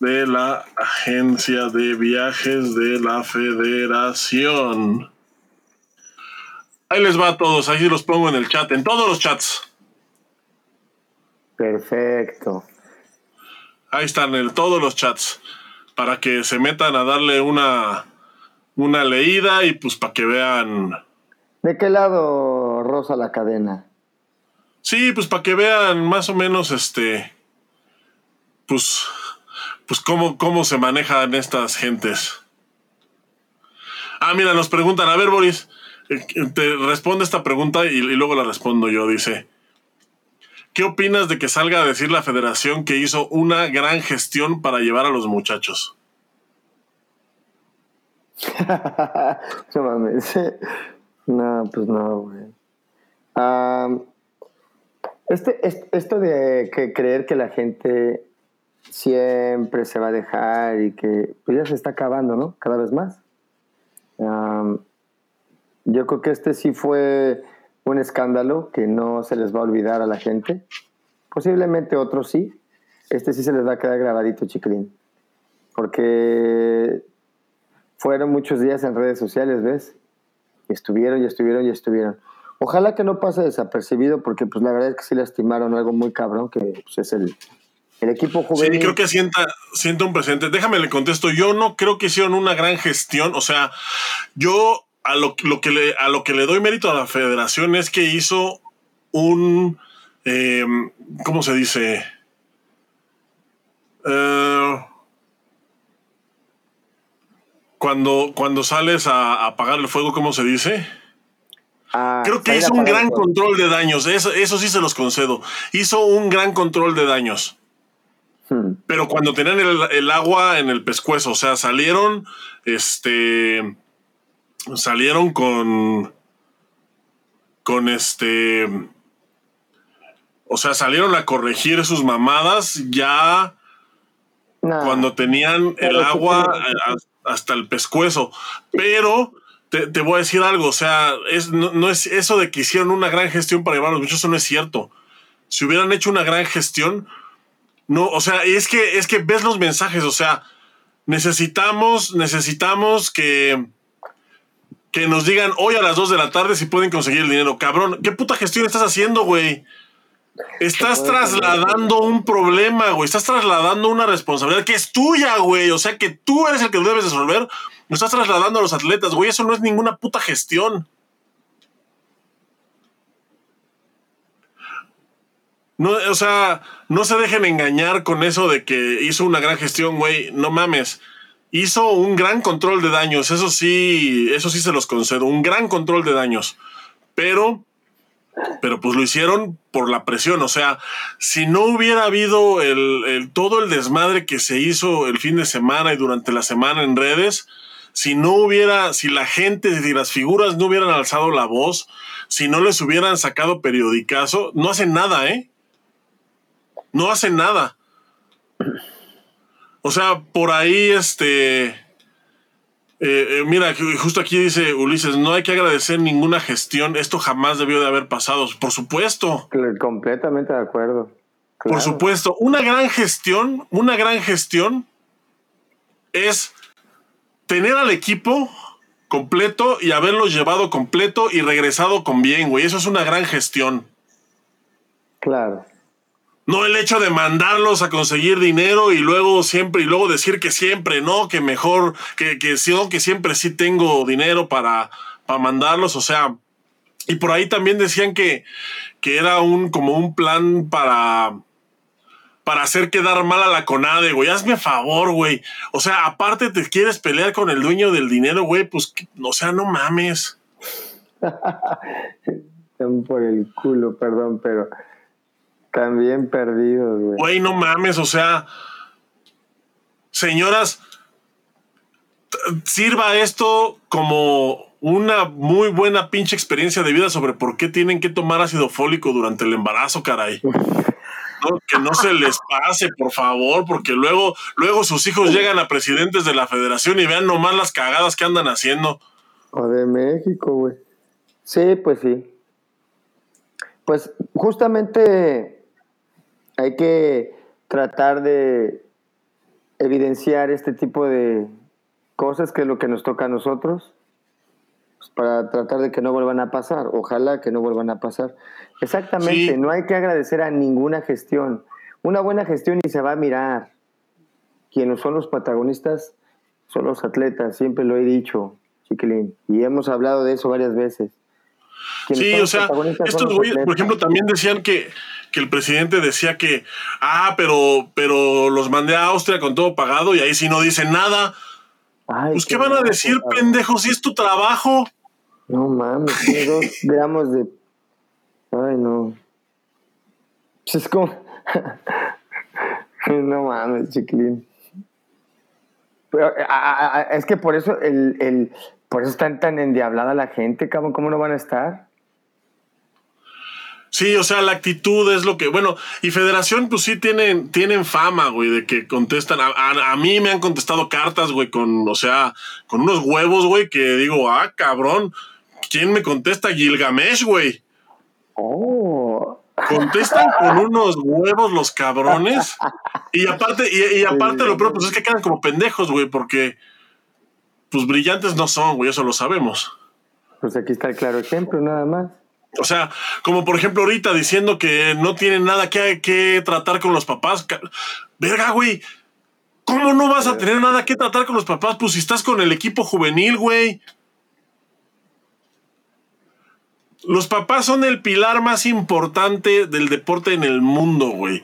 de la agencia de viajes de la Federación. Ahí les va a todos, ahí los pongo en el chat, en todos los chats. Perfecto. Ahí están en todos los chats. Para que se metan a darle una, una leída y pues para que vean. ¿De qué lado rosa la cadena? Sí, pues para que vean más o menos este. Pues. Pues cómo, cómo se manejan estas gentes. Ah, mira, nos preguntan, a ver, Boris, eh, te responde esta pregunta y, y luego la respondo yo. Dice: ¿qué opinas de que salga a decir la federación que hizo una gran gestión para llevar a los muchachos? no mames. No, pues no, güey. este, esto de que creer que la gente siempre se va a dejar y que pues ya se está acabando, ¿no? Cada vez más. yo creo que este sí fue un escándalo que no se les va a olvidar a la gente. Posiblemente otros sí. Este sí se les va a quedar grabadito, chiquilín. Porque fueron muchos días en redes sociales, ¿ves? estuvieron y estuvieron y estuvieron. Ojalá que no pase desapercibido porque pues la verdad es que sí lastimaron algo muy cabrón que pues, es el, el equipo juvenil. Sí, creo que sienta, sienta un presente. Déjame le contesto. Yo no creo que hicieron una gran gestión. O sea, yo a lo, que, le, a lo que le doy mérito a la federación es que hizo un. Eh, ¿Cómo se dice? Eh, cuando, cuando sales a, apagar el fuego, ¿cómo se dice? Ah, creo que hizo un gran control de daños. Eso, eso sí se los concedo. Hizo un gran control de daños. Hmm. Pero cuando tenían el, agua en el pescuezo, o sea, salieron, este, salieron con, con este, o sea, salieron a corregir sus mamadas ya cuando tenían el agua hasta el pescuezo. Pero te, voy a decir algo, o sea, es, no, es eso de que hicieron una gran gestión para llevar a los eso no es cierto. Si hubieran hecho una gran gestión, no, o sea, es que, es que ves los mensajes, o sea, necesitamos, necesitamos que, que nos digan hoy a las 2 de la tarde si pueden conseguir el dinero. Cabrón, ¿qué puta gestión estás haciendo, güey? Estás trasladando un problema, güey. Estás trasladando una responsabilidad que es tuya, güey. O sea, que tú eres el que lo debes resolver. Lo estás trasladando a los atletas, güey. Eso no es ninguna puta gestión. No, o sea, no se dejen engañar con eso de que hizo una gran gestión, güey. No mames. Hizo un gran control de daños. Eso sí, eso sí se los concedo. Un gran control de daños. Pero, pero pues lo hicieron por la presión. O sea, si no hubiera habido el, todo el desmadre que se hizo el fin de semana y durante la semana en redes, si no hubiera, si la gente, si las figuras no hubieran alzado la voz, si no les hubieran sacado periodicazo, no hacen nada, ¿eh? no hace nada. O sea, por ahí, este. Eh, eh, mira, justo aquí dice Ulises, no hay que agradecer ninguna gestión, esto jamás debió de haber pasado. Por supuesto. Completamente de acuerdo. Por supuesto. Una gran gestión, una gran gestión es tener al equipo completo y haberlo llevado completo y regresado con bien, güey. Eso es una gran gestión. Claro. No el hecho de mandarlos a conseguir dinero y luego siempre, y luego decir que siempre, no, que mejor, que, que, que siempre sí tengo dinero para, para mandarlos. O sea, y por ahí también decían que, que era un, como un plan para, para hacer quedar mal a la CONADE, güey. Hazme favor, güey. O sea, aparte te quieres pelear con el dueño del dinero, güey, pues, o sea, no mames. por el culo, perdón, pero también perdidos, güey. Güey, no mames, o sea. Señoras, sirva esto como una muy buena pinche experiencia de vida sobre por qué tienen que tomar ácido fólico durante el embarazo, caray. que no se les pase, por favor, porque luego, luego sus hijos llegan a presidentes de la federación y vean nomás las cagadas que andan haciendo. O de México, güey. Sí, pues sí. Pues justamente hay que tratar de evidenciar este tipo de cosas que es lo que nos toca a nosotros pues, para tratar de que no vuelvan a pasar. Ojalá que no vuelvan a pasar. Exactamente, no hay que agradecer a ninguna gestión. Una buena gestión y se va a mirar. Quienes son los protagonistas son los atletas, siempre lo he dicho, chiquilín, y hemos hablado de eso varias veces. Sí, o sea, estos güeyes, por ejemplo, también decían que que el presidente decía que, ah, pero, pero los mandé a Austria con todo pagado y ahí sí no dicen nada. pues, ¿qué van a decir, pendejo, si es tu trabajo? No mames, tiene dos gramos de. Ay, no. Es como. no mames, chiquilín. Pero, es que por eso el, el, por eso están tan endiablada la gente, cabrón. ¿Cómo no van a estar? Sí, o sea, la actitud es lo que. Bueno, y Federación, pues sí tienen, tienen fama, güey, de que contestan. A, mí me han contestado cartas, güey, con, o sea, con unos huevos, güey, que digo, ah, cabrón, ¿quién me contesta? Gilgamesh, güey. Oh. Contestan con unos huevos los cabrones. Y aparte, y, aparte lo peor, pues es que quedan como pendejos, güey, porque pues brillantes no son, güey, eso lo sabemos. Pues aquí está el claro ejemplo, nada más. O sea, como por ejemplo ahorita diciendo que no tienen nada que, que tratar con los papás. Verga, güey. ¿Cómo no vas a tener nada que tratar con los papás? Pues si estás con el equipo juvenil, güey. Los papás son el pilar más importante del deporte en el mundo, güey.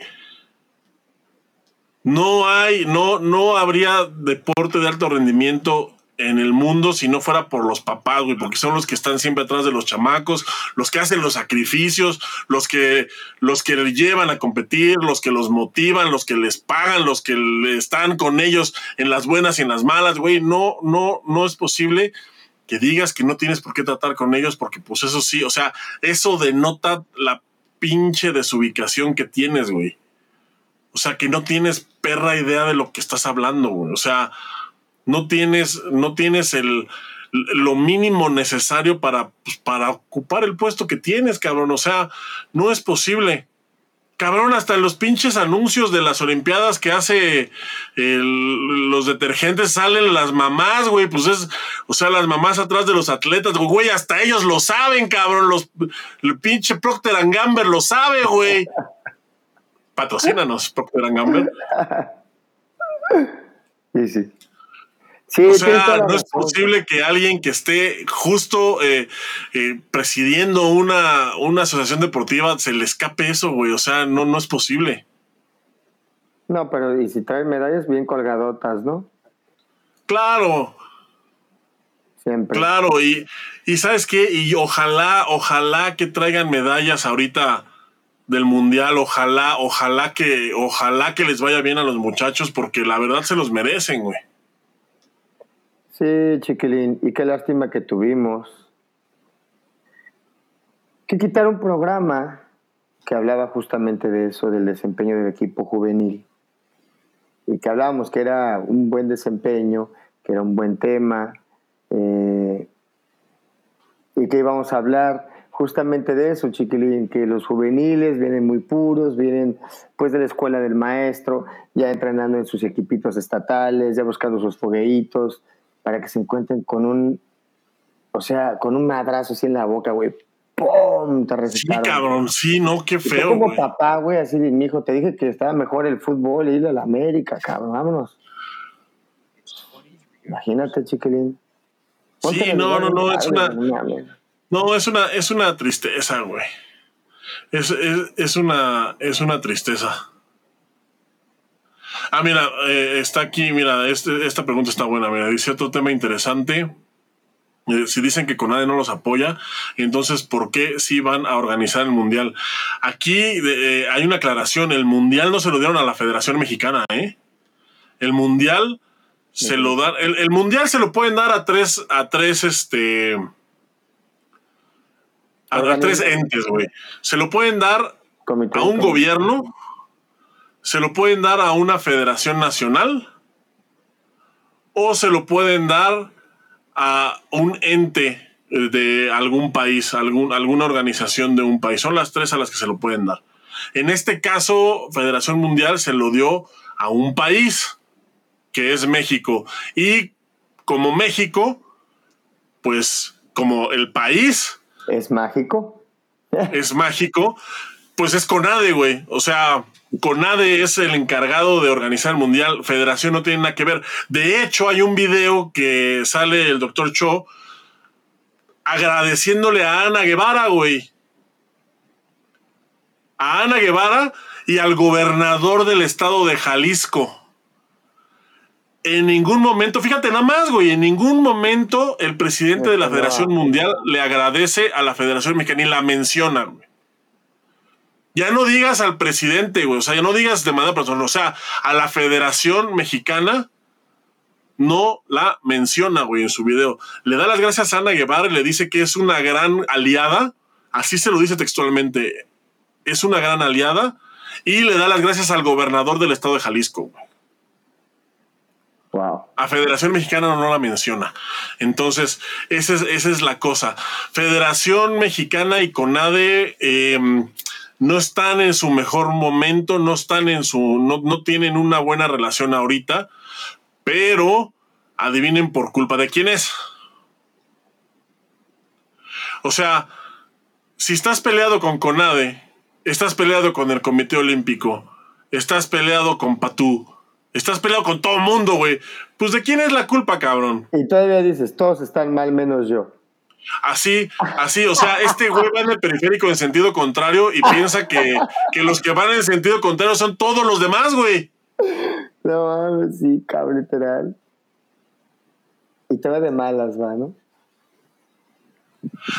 No hay, no, no habría deporte de alto rendimiento en el mundo si no fuera por los papás, güey, porque son los que están siempre atrás de los chamacos, los que hacen los sacrificios, los que los que llevan a competir, los que los motivan, los que les pagan, los que están con ellos en las buenas y en las malas, güey, no no no es posible que digas que no tienes por qué tratar con ellos porque pues eso sí, o sea, eso denota la pinche desubicación que tienes, güey. O sea, que no tienes perra idea de lo que estás hablando, güey. O sea, no tienes, no tienes el, lo mínimo necesario para, pues, para ocupar el puesto que tienes, cabrón. O sea, no es posible. Cabrón, hasta los pinches anuncios de las Olimpiadas que hace los detergentes salen las mamás, güey. Pues es, o sea, las mamás atrás de los atletas, güey, hasta ellos lo saben, cabrón. Los, el pinche Procter Gamber lo sabe, güey. Patrocínanos, Procter Gamber. Sí, sí o sea, no es posible que alguien que esté justo eh, eh, presidiendo una, una, asociación deportiva se le escape eso, güey. O sea, no, no es posible. No, pero y si trae medallas bien colgadotas, ¿no? Claro. Siempre. Claro, y, y sabes qué, y ojalá, ojalá que traigan medallas ahorita del mundial, ojalá, ojalá que, ojalá que les vaya bien a los muchachos, porque la verdad se los merecen, güey. Sí, chiquilín, y qué lástima que tuvimos que quitar un programa que hablaba justamente de eso, del desempeño del equipo juvenil, y que hablábamos que era un buen desempeño, que era un buen tema, eh, y que íbamos a hablar justamente de eso, chiquilín, que los juveniles vienen muy puros, vienen pues de la escuela del maestro, ya entrenando en sus equipitos estatales, ya buscando sus fogueitos, para que se encuentren con un, o sea, con un madrazo así en la boca, güey. ¡Pum! Te recetaron. Sí, cabrón, sí, no, qué feo. como papá, güey, así de mi hijo, te dije que estaba mejor el fútbol e ir a la América, cabrón, vámonos. Imagínate, chiquilín. sí, no, no, no, es una. No, es una, es una tristeza, güey. Es, es, es, una, es una tristeza. Ah, mira, eh, está aquí, mira, este, esta pregunta está buena. Mira, dice otro tema interesante. Eh, si dicen que Conade no los apoya, entonces, ¿por qué sí van a organizar el Mundial? Aquí eh, hay una aclaración, el Mundial no se lo dieron a la Federación Mexicana, ¿eh? El Mundial se lo dan, el, Mundial se lo pueden dar a tres, a tres, este, a tres entes, güey. Se lo pueden dar a un gobierno, se lo pueden dar a una federación nacional o se lo pueden dar a un ente de algún país, algún, alguna organización de un país. Son las tres a las que se lo pueden dar. En este caso, Federación Mundial se lo dio a un país, que es México. Y como México, pues como el país... Es mágico. es mágico, pues es CONADE, güey. O sea, CONADE es el encargado de organizar el mundial. Federación no tiene nada que ver. De hecho, hay un video que sale el doctor Cho agradeciéndole a Ana Guevara, güey. A Ana Guevara y al gobernador del estado de Jalisco. En ningún momento, fíjate nada más, güey, en ningún momento el presidente de la Federación Mundial le agradece a la Federación Mexicana y la menciona, güey. Ya no digas al presidente, güey. O sea, ya no digas de manera personal. O sea, a la Federación Mexicana no la menciona, güey, en su video. Le da las gracias a Ana Guevara y le dice que es una gran aliada. Así se lo dice textualmente. Es una gran aliada. Y le da las gracias al gobernador del estado de Jalisco, güey. Wow. A Federación Mexicana no la menciona. Entonces, esa es, esa es la cosa. Federación Mexicana y CONADE eh, no están en su mejor momento, no están en su, no, no tienen una buena relación ahorita, pero adivinen por culpa de quién es. O sea, si estás peleado con CONADE, estás peleado con el Comité Olímpico, estás peleado con Patú, estás peleado con todo el mundo, güey. Pues de quién es la culpa, cabrón. Y todavía dices, todos están mal menos yo. Así, así, o sea, este güey va en el periférico en sentido contrario y piensa que, que los que van en sentido contrario son todos los demás, güey. No mames, sí, cabrón, literal. Y te va de malas, va, ¿no?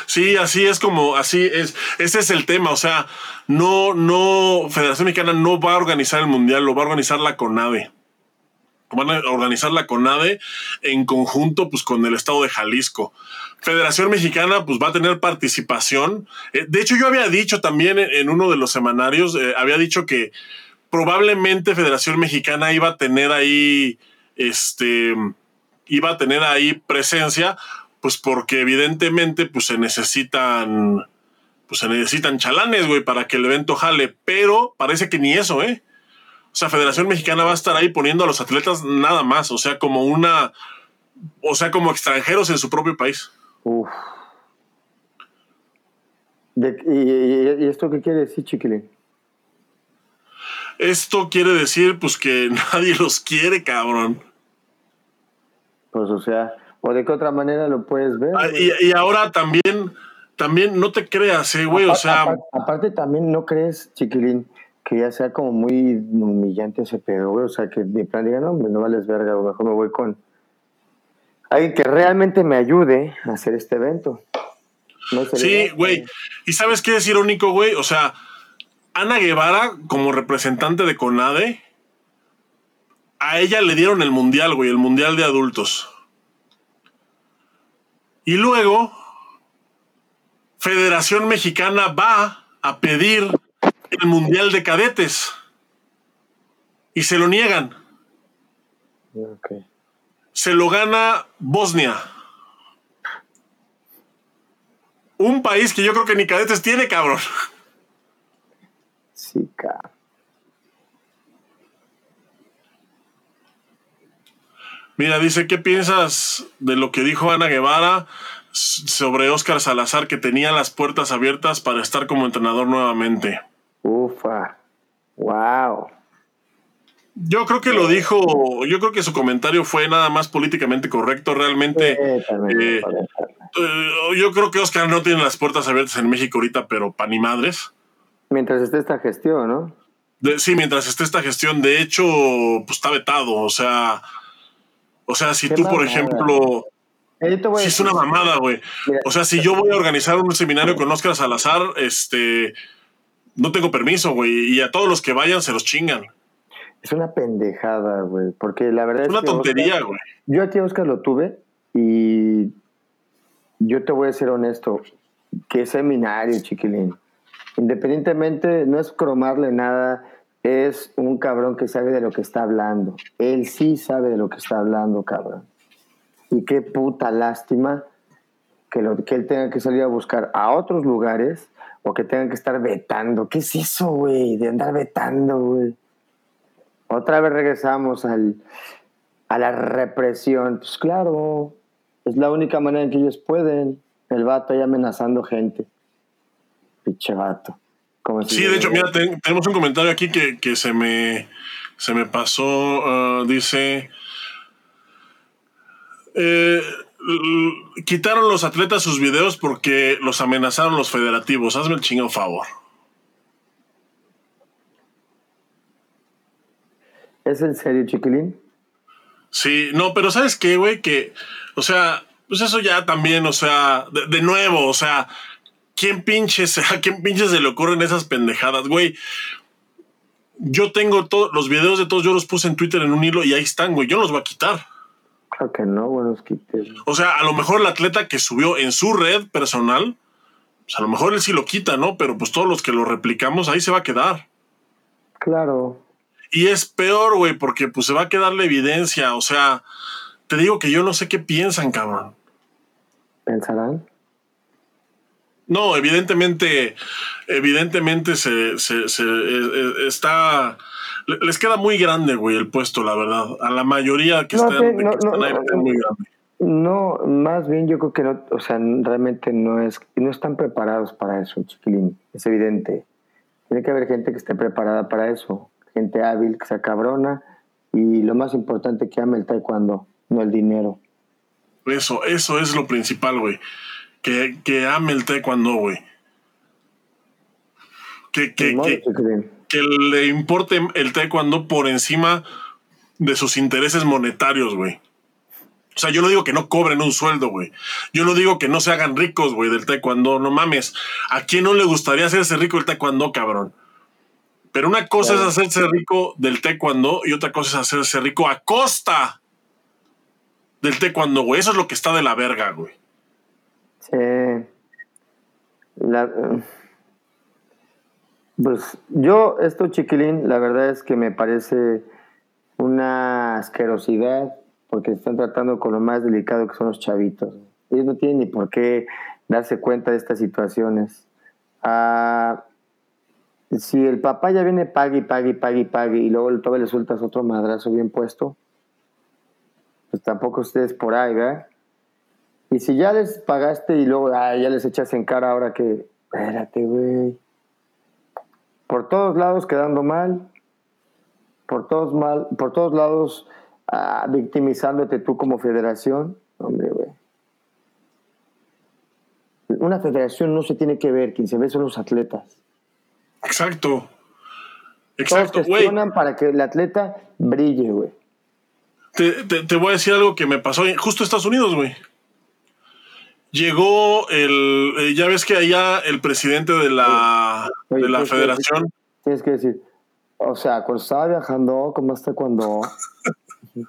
Sí, así es como, así es, ese es el tema, o sea, no, no, Federación Mexicana no va a organizar el Mundial, lo va a organizar la CONADE. Van a organizar la CONADE en conjunto pues, con el estado de Jalisco. Federación Mexicana pues va a tener participación. Eh, de hecho, yo había dicho también en, uno de los semanarios, eh, había dicho que probablemente Federación Mexicana iba a tener ahí, este, iba a tener ahí presencia, pues porque evidentemente pues se necesitan, pues se necesitan chalanes, güey, para que el evento jale, pero parece que ni eso, ¿eh? O sea, Federación Mexicana va a estar ahí poniendo a los atletas nada más, o sea, como una, o sea, como extranjeros en su propio país. Uf. De- y, y- y esto qué quiere decir, chiquilín? Esto quiere decir, pues, que nadie los quiere, cabrón. Pues, o sea, o de qué otra manera lo puedes ver. Ah? Y, y ahora también, también no te creas, eh, güey, o sea, apar- aparte, también no crees, chiquilín, que ya sea como muy humillante ese pedo, güey. O sea, que de plan diga, no, no vales verga, güey, mejor me voy con alguien que realmente me ayude a hacer este evento. No sí, güey. ¿Y sabes qué es irónico, güey? O sea, Ana Guevara, como representante de CONADE, a ella le dieron el mundial, güey, el mundial de adultos. Y luego, Federación Mexicana va a pedir el mundial de cadetes. Y se lo niegan. Se lo gana Bosnia. Un país que yo creo que ni cadetes tiene, cabrón. Sí, cabrón. Mira, dice, ¿qué piensas de lo que dijo Ana Guevara sobre Óscar Salazar que tenía las puertas abiertas para estar como entrenador nuevamente? Ufa. Wow. Yo creo que lo dijo, yo creo que su comentario fue nada más políticamente correcto. Realmente, Eh, también, eh, eh, yo creo que Óscar no tiene las puertas abiertas en México ahorita, pero pa' ni madres. Mientras esté esta gestión, ¿no? De- sí, mientras esté esta gestión, de hecho, pues está vetado. O sea, o sea, si tú, por ejemplo, Eh, yo te voy a sí es una mamada, güey. O sea, si yo voy a organizar un seminario con Óscar Salazar, este, no tengo permiso, güey, y a todos los que vayan se los chingan. Es una pendejada, güey. Porque la verdad Es es una que tontería, güey. yo a ti, Oscar, lo tuve y yo te voy a ser honesto. Qué seminario, chiquilín. Independientemente, no es cromarle nada, es un cabrón que sabe de lo que está hablando. Él sí sabe de lo que está hablando, cabrón. Y qué puta lástima que, lo, que él tenga que salir a buscar a otros lugares o que tenga que estar vetando. ¿Qué es eso, güey? De andar vetando, güey. Otra vez regresamos al, a la represión. Pues claro, es la única manera en que ellos pueden. El vato ahí amenazando gente. Pinche vato. Como si- Sí, de hecho, mira, ten- tenemos un comentario aquí que, que se me se me pasó. ah, dice. eh, quitaron los atletas sus videos porque los amenazaron los federativos. Hazme el chingado favor. ¿Es en serio, chiquilín? Sí, no, pero ¿sabes qué, güey? Que, o sea, pues eso ya también, o sea, de, de nuevo, o sea, quién pinches, a quién pinches se le ocurren esas pendejadas, güey. Yo tengo todos los videos de todos, yo los puse en Twitter en un hilo y ahí están, güey. Yo los voy a quitar. Claro que no, bueno, es quites. O sea, a lo mejor el atleta que subió en su red personal, pues a lo mejor él sí lo quita, ¿no? Pero pues todos los que lo replicamos ahí se va a quedar. Claro. Y es peor, güey, porque pues se va a quedar la evidencia. O sea, te digo que yo no sé qué piensan, cabrón. ¿Pensarán? No, evidentemente, evidentemente se, se, se eh, eh, está. Le- Les queda muy grande, güey, el puesto, la verdad. A la mayoría que No, están, que no, están no, ahí, muy grande. No, más bien yo creo que no, o sea, realmente no es, no están preparados para eso, chiquilín, es evidente. Tiene que haber gente que esté preparada para eso, gente hábil, que sea cabrona y lo más importante que ame el taekwondo, no el dinero. Eso, eso es lo principal, güey. Que, que ame el taekwondo, güey. Que, que, modo, que, chiquilín. Que le importe el taekwondo por encima de sus intereses monetarios, güey. O sea, yo no digo que no cobren un sueldo, güey. Yo no digo que no se hagan ricos, güey, del taekwondo. No mames. ¿A quién no le gustaría hacerse rico del taekwondo, cabrón? Pero una cosa Claro. es hacerse rico del taekwondo y otra cosa es hacerse rico a costa del taekwondo, güey. Eso es lo que está de la verga, güey. Sí. La- pues yo, esto chiquilín, la verdad es que me parece una asquerosidad porque están tratando con lo más delicado que son los chavitos. Ellos no tienen ni por qué darse cuenta de estas situaciones. Ah, si el papá ya viene pague y pague y pague y pague y luego todavía le sueltas otro madrazo bien puesto, pues tampoco ustedes por ahí, ¿verdad? Y si ya les pagaste y luego ah, ya les echas en cara ahora que, espérate, güey. Por todos lados quedando mal, por todos mal, por todos lados ah, victimizándote tú como federación, hombre, güey. Una federación no se tiene que ver, quien se ve son los atletas. Exacto. Exacto, güey. para que el atleta brille, güey. Te, te- te voy a decir algo que me pasó en- justo en Estados Unidos, güey. Llegó el. eh, ya ves que allá el presidente de la, Oye, de la ¿qué- qué- federación. Tienes que decir, o sea, cuando estaba viajando, como hasta cuando...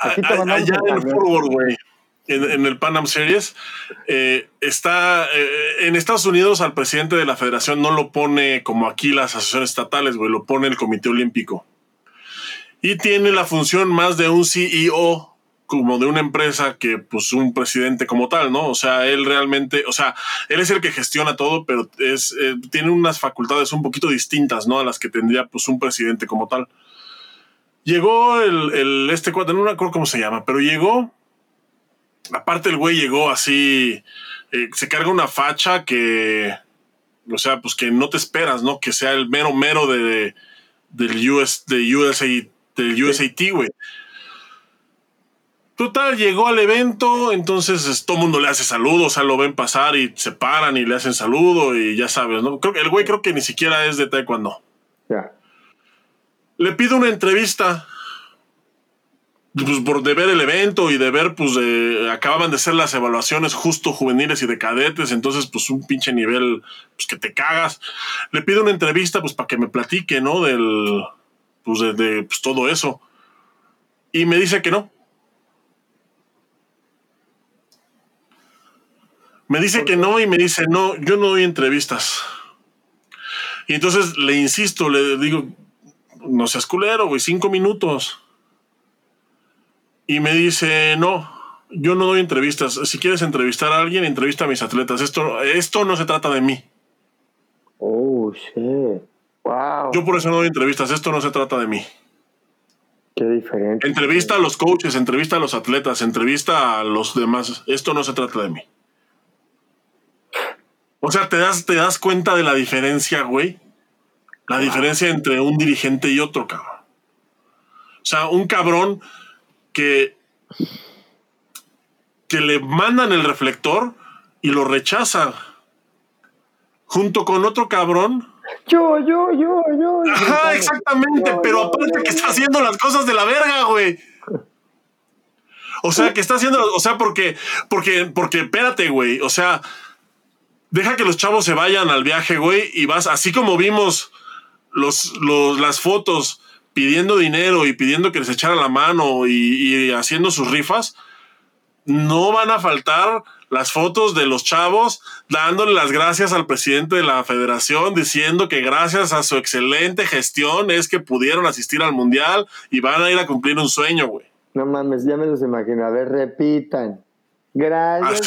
Aquí te a- allá el en carnet. Forward, güey. En, en el Pan Am Series. eh, está. eh, en Estados Unidos al presidente de la federación no lo pone como aquí las asociaciones estatales, güey. Lo pone el Comité Olímpico. Y tiene la función más de un CEO como de una empresa que pues un presidente como tal, ¿no? O sea, él realmente, o sea, él es el que gestiona todo, pero es eh, tiene unas facultades un poquito distintas, ¿no? A las que tendría pues un presidente como tal. Llegó el, el este cuate, no me acuerdo cómo se llama, pero llegó. Aparte el güey llegó así, eh, se carga una facha que, o sea, pues que no te esperas, ¿no? Que sea el mero mero de, del US, de USA, del USAT, güey. Total, llegó al evento, entonces es- todo el mundo le hace saludo, o sea, lo ven pasar y se paran y le hacen saludo y ya sabes, ¿no? Creo que el güey creo que ni siquiera es de taekwondo. Ya. Le pido una entrevista. Pues por de ver el evento y de ver, pues eh, acababan de ser las evaluaciones justo juveniles y de cadetes, entonces pues un pinche nivel pues que te cagas. Le pido una entrevista pues para que me platique, ¿no? Del, pues de, de, pues, todo eso. Y me dice que no. Me dice que no y me dice, no, yo no doy entrevistas. Y entonces le insisto, le digo, no seas culero, güey, cinco minutos. Y me dice, no, yo no doy entrevistas. Si quieres entrevistar a alguien, entrevista a mis atletas. Esto, esto no se trata de mí. Oh, shit. Wow. Yo por eso no doy entrevistas. Esto no se trata de mí. Qué diferente. Entrevista a los coaches, entrevista a los atletas, entrevista a los demás. Esto no se trata de mí. O sea, te das, te das cuenta de la diferencia, güey. La diferencia entre un dirigente y otro, cabrón. O sea, un cabrón que, que le mandan el reflector y lo rechaza. Junto con otro cabrón. Yo, yo, yo, yo. Ajá, exactamente. Yo, pero yo, aparte yo, que yo. está haciendo las cosas de la verga, güey. O sea, que está haciendo, o sea, porque, porque, porque, espérate, güey. O sea, deja que los chavos se vayan al viaje, güey, y vas, así como vimos los, los, las fotos pidiendo dinero y pidiendo que les echara la mano y, haciendo sus rifas, no van a faltar las fotos de los chavos dándole las gracias al presidente de la federación, diciendo que gracias a su excelente gestión es que pudieron asistir al mundial y van a ir a cumplir un sueño, güey. No mames, ya me los imagino. A ver, repitan. Gracias.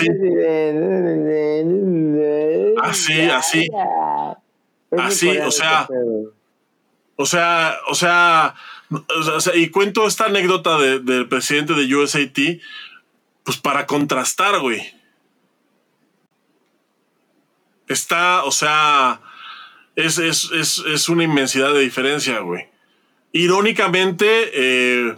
Así, así. Así, o sea, o sea, o sea, o sea, y cuento esta anécdota del presidente de USAT, pues para contrastar, güey. Está, o sea, es, es, una inmensidad de diferencia, güey. Irónicamente, eh,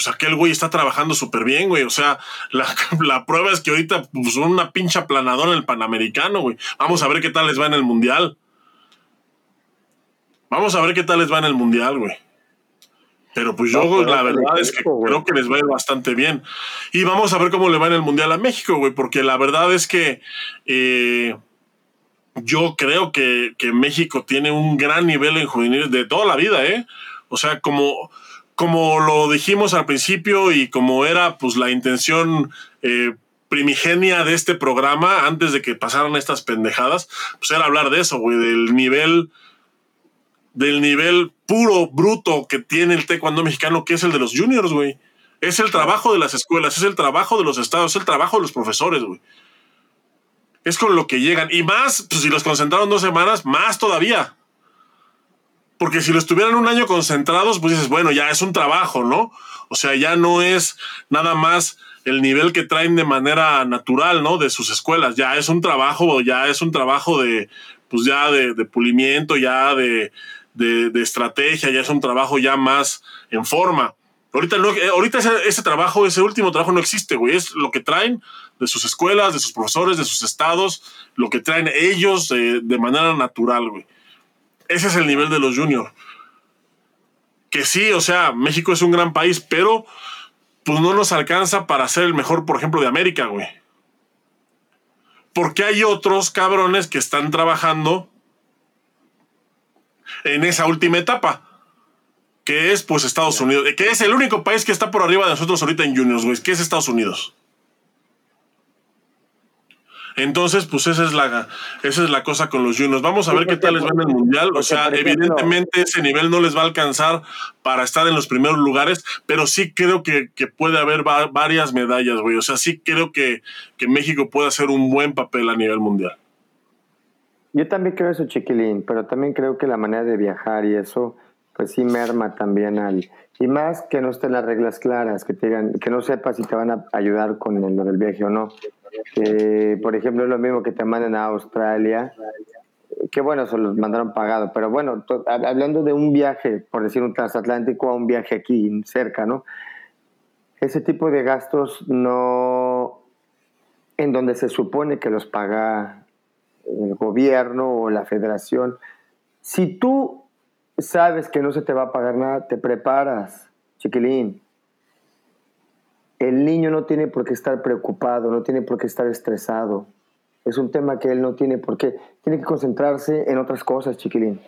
pues aquel güey está trabajando súper bien, güey. O sea, la, prueba es que ahorita pues, son una pincha planadora en el Panamericano, güey. Vamos a ver qué tal les va en el Mundial. Vamos a ver qué tal les va en el Mundial, güey. Pero pues yo la verdad es que creo que les va a ir bastante bien. Y vamos a ver cómo le va en el Mundial a México, güey, porque la verdad es que eh, yo creo que, que, México tiene un gran nivel en juveniles de toda la vida, ¿eh? O sea, como, como lo dijimos al principio y como era pues la intención eh, primigenia de este programa antes de que pasaran estas pendejadas, pues era hablar de eso, güey, del nivel del nivel puro, bruto que tiene el taekwondo mexicano, que es el de los juniors, güey. Es el trabajo de las escuelas, es el trabajo de los estados, es el trabajo de los profesores, güey. Es con lo que llegan. Y más, pues si los concentraron dos semanas, más todavía. Porque si lo estuvieran un año concentrados, pues dices, bueno, ya es un trabajo, ¿no? O sea, ya no es nada más el nivel que traen de manera natural, ¿no? De sus escuelas. Ya es un trabajo, ya es un trabajo de, pues ya de pulimiento, ya de, de, estrategia, ya es un trabajo ya más en forma. Ahorita, no, eh, ahorita ese, trabajo, ese último trabajo no existe, güey. Es lo que traen de sus escuelas, de sus profesores, de sus estados, lo que traen ellos de, manera natural, güey. Ese es el nivel de los juniors. Que sí, o sea, México es un gran país, pero pues no nos alcanza para ser el mejor, por ejemplo, de América, güey. Porque hay otros cabrones que están trabajando en esa última etapa, que es pues Estados Unidos, que es el único país que está por arriba de nosotros ahorita en juniors, güey, que es Estados Unidos. Entonces, pues esa es la, esa es la cosa con los juniors. Vamos a ver qué tal les va en el mundial. O sea, evidentemente ese nivel no les va a alcanzar para estar en los primeros lugares, pero sí creo que, puede haber varias medallas, güey. O sea, sí creo que, que México puede hacer un buen papel a nivel mundial. Yo también creo eso, chiquilín, pero también creo que la manera de viajar y eso, pues sí merma también al... Y más que no estén las reglas claras, que te digan, que no sepas si te van a ayudar con lo del viaje o no. Por ejemplo, lo mismo que te manden a Australia, que bueno, se los mandaron pagado, pero bueno, hablando de un viaje, por decir un transatlántico a un viaje aquí cerca, ¿no? Ese tipo de gastos no, en donde se supone que los paga el gobierno o la federación. Si tú sabes que no se te va a pagar nada, te preparas, chiquilín. El niño no tiene por qué estar preocupado, no tiene por qué estar estresado. Es un tema que él no tiene por qué. Tiene que concentrarse en otras cosas, chiquilín.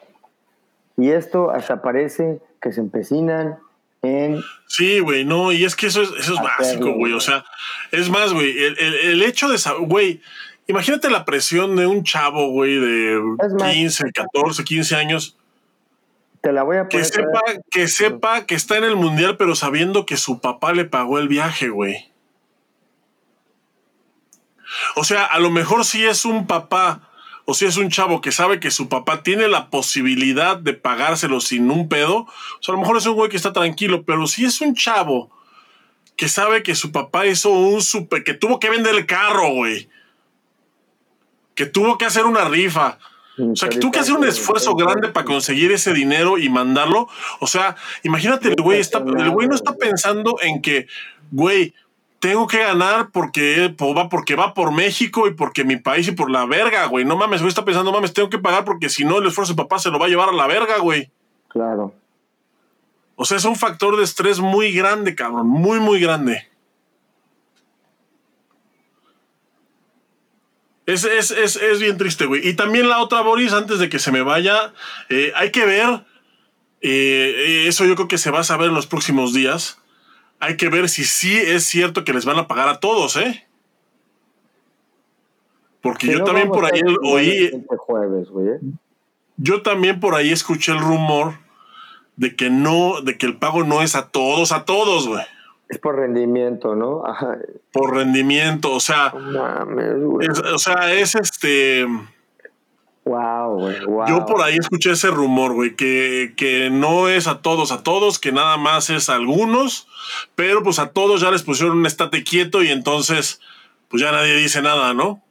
Y esto hasta parece que se empecinan en... Sí, güey, no, y es que eso es, eso es básico, güey. O sea, es más, güey, el, el, el hecho de saber, güey, Imagínate la presión de un chavo, güey, de 15, 14, 15 años. Te la voy a poner. Que sepa, que sepa que está en el mundial, pero sabiendo que su papá le pagó el viaje, güey. O sea, a lo mejor si es un papá o si es un chavo que sabe que su papá tiene la posibilidad de pagárselo sin un pedo, o sea, a lo mejor es un güey que está tranquilo, pero si es un chavo que sabe que su papá hizo un super, que tuvo que vender el carro, güey que tuvo que hacer una rifa. O sea, que tuvo que hacer un esfuerzo grande para conseguir ese dinero y mandarlo. O sea, imagínate, el güey, está, el güey no está pensando en que, güey, tengo que ganar porque va, porque va por México y porque mi país y por la verga, güey. No mames, güey está pensando, mames, tengo que pagar porque si no el esfuerzo de papá se lo va a llevar a la verga, güey. Claro. O sea, es un factor de estrés muy grande, cabrón, muy, muy grande. Es, es, es, es bien triste, güey. Y también la otra, Boris, antes de que se me vaya, eh, hay que ver, eh, eso yo creo que se va a saber en los próximos días. Hay que ver si sí es cierto que les van a pagar a todos, ¿eh? Porque yo también por ahí oí. Este jueves, güey. ¿eh? Yo también por ahí escuché el rumor de que no, de que el pago no es a todos, a todos, güey. Es por rendimiento, ¿no? Ajá. Por rendimiento, o sea. Mames, güey. es- o sea, es este. Wow, güey. Wow. Yo por ahí escuché ese rumor, güey, que, que no es a todos, a todos, que nada más es a algunos, pero pues a todos ya les pusieron un estate quieto y entonces, pues ya nadie dice nada, ¿no?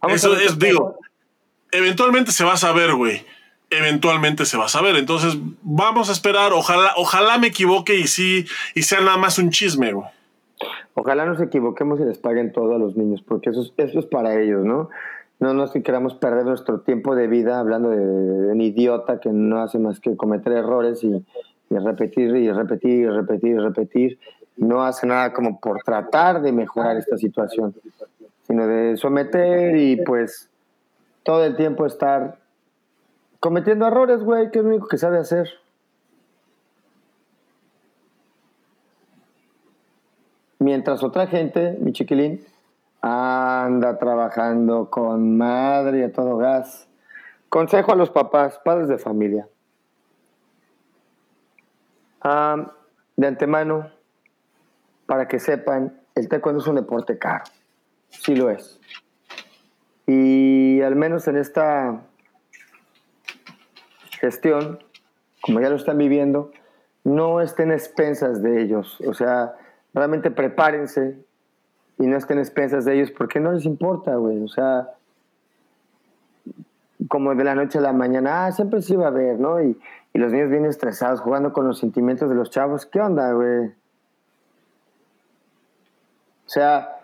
Vamos Eso es, digo, eventualmente se va a saber, güey. Eventualmente se va a saber. Entonces, vamos a esperar. Ojalá, ojalá me equivoque y sí, y sea nada más un chisme, güey. Ojalá nos equivoquemos y les paguen todo a los niños, porque eso es, eso es para ellos, ¿no? No nos queramos perder nuestro tiempo de vida hablando de, un idiota que no hace más que cometer errores y, y repetir y repetir y repetir y repetir. No hace nada como por tratar de mejorar esta situación, sino de someter y pues todo el tiempo estar cometiendo errores, güey, que es lo único que sabe hacer. Mientras otra gente, mi chiquilín, anda trabajando con madre a todo gas. Consejo a los papás, padres de familia. De antemano, para que sepan, el taekwondo es un deporte caro. Sí lo es. Y al menos en esta gestión, como ya lo están viviendo, no estén expensas de ellos. O sea, realmente prepárense y no estén expensas de ellos porque no les importa, güey. O sea, como de la noche a la mañana, ah, siempre sí va a haber, ¿no? Y, y los niños bien estresados, jugando con los sentimientos de los chavos. ¿Qué onda, güey? O sea,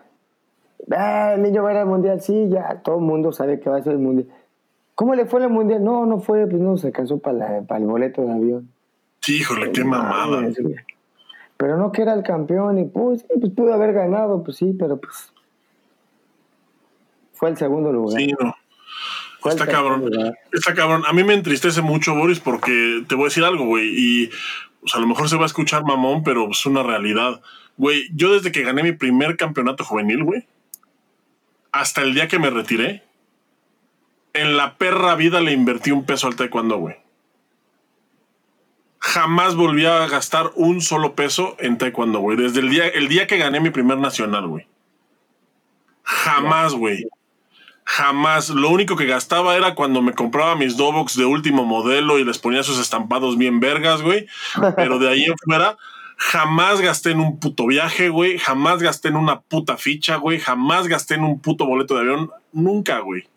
"Ah, el niño va a ir al mundial, sí, ya, todo el mundo sabe que va a ser el mundial. ¿Cómo le fue el mundial? No, no fue, pues no se alcanzó para, para el boleto de avión. Sí, híjole, qué mamada. Pero no que era el campeón y pues, sí, pues pudo haber ganado, pues sí, pero pues fue el segundo lugar. Sí, no. Está cabrón. lugar. Está cabrón. A mí me entristece mucho, Boris, porque te voy a decir algo, güey. Y pues, a lo mejor se va a escuchar mamón, pero es una realidad. Güey, yo desde que gané mi primer campeonato juvenil, güey, hasta el día que me retiré, en la perra vida le invertí un peso al taekwondo, güey. Jamás volví a gastar un solo peso en taekwondo, güey. Desde el día, el día que gané mi primer nacional, güey. Jamás, güey. Jamás. Lo único que gastaba era cuando me compraba mis Dobox de último modelo y les ponía sus estampados bien vergas, güey. Pero de ahí en fuera, jamás gasté en un puto viaje, güey. Jamás gasté en una puta ficha, güey. Jamás gasté en un puto boleto de avión. Nunca, güey.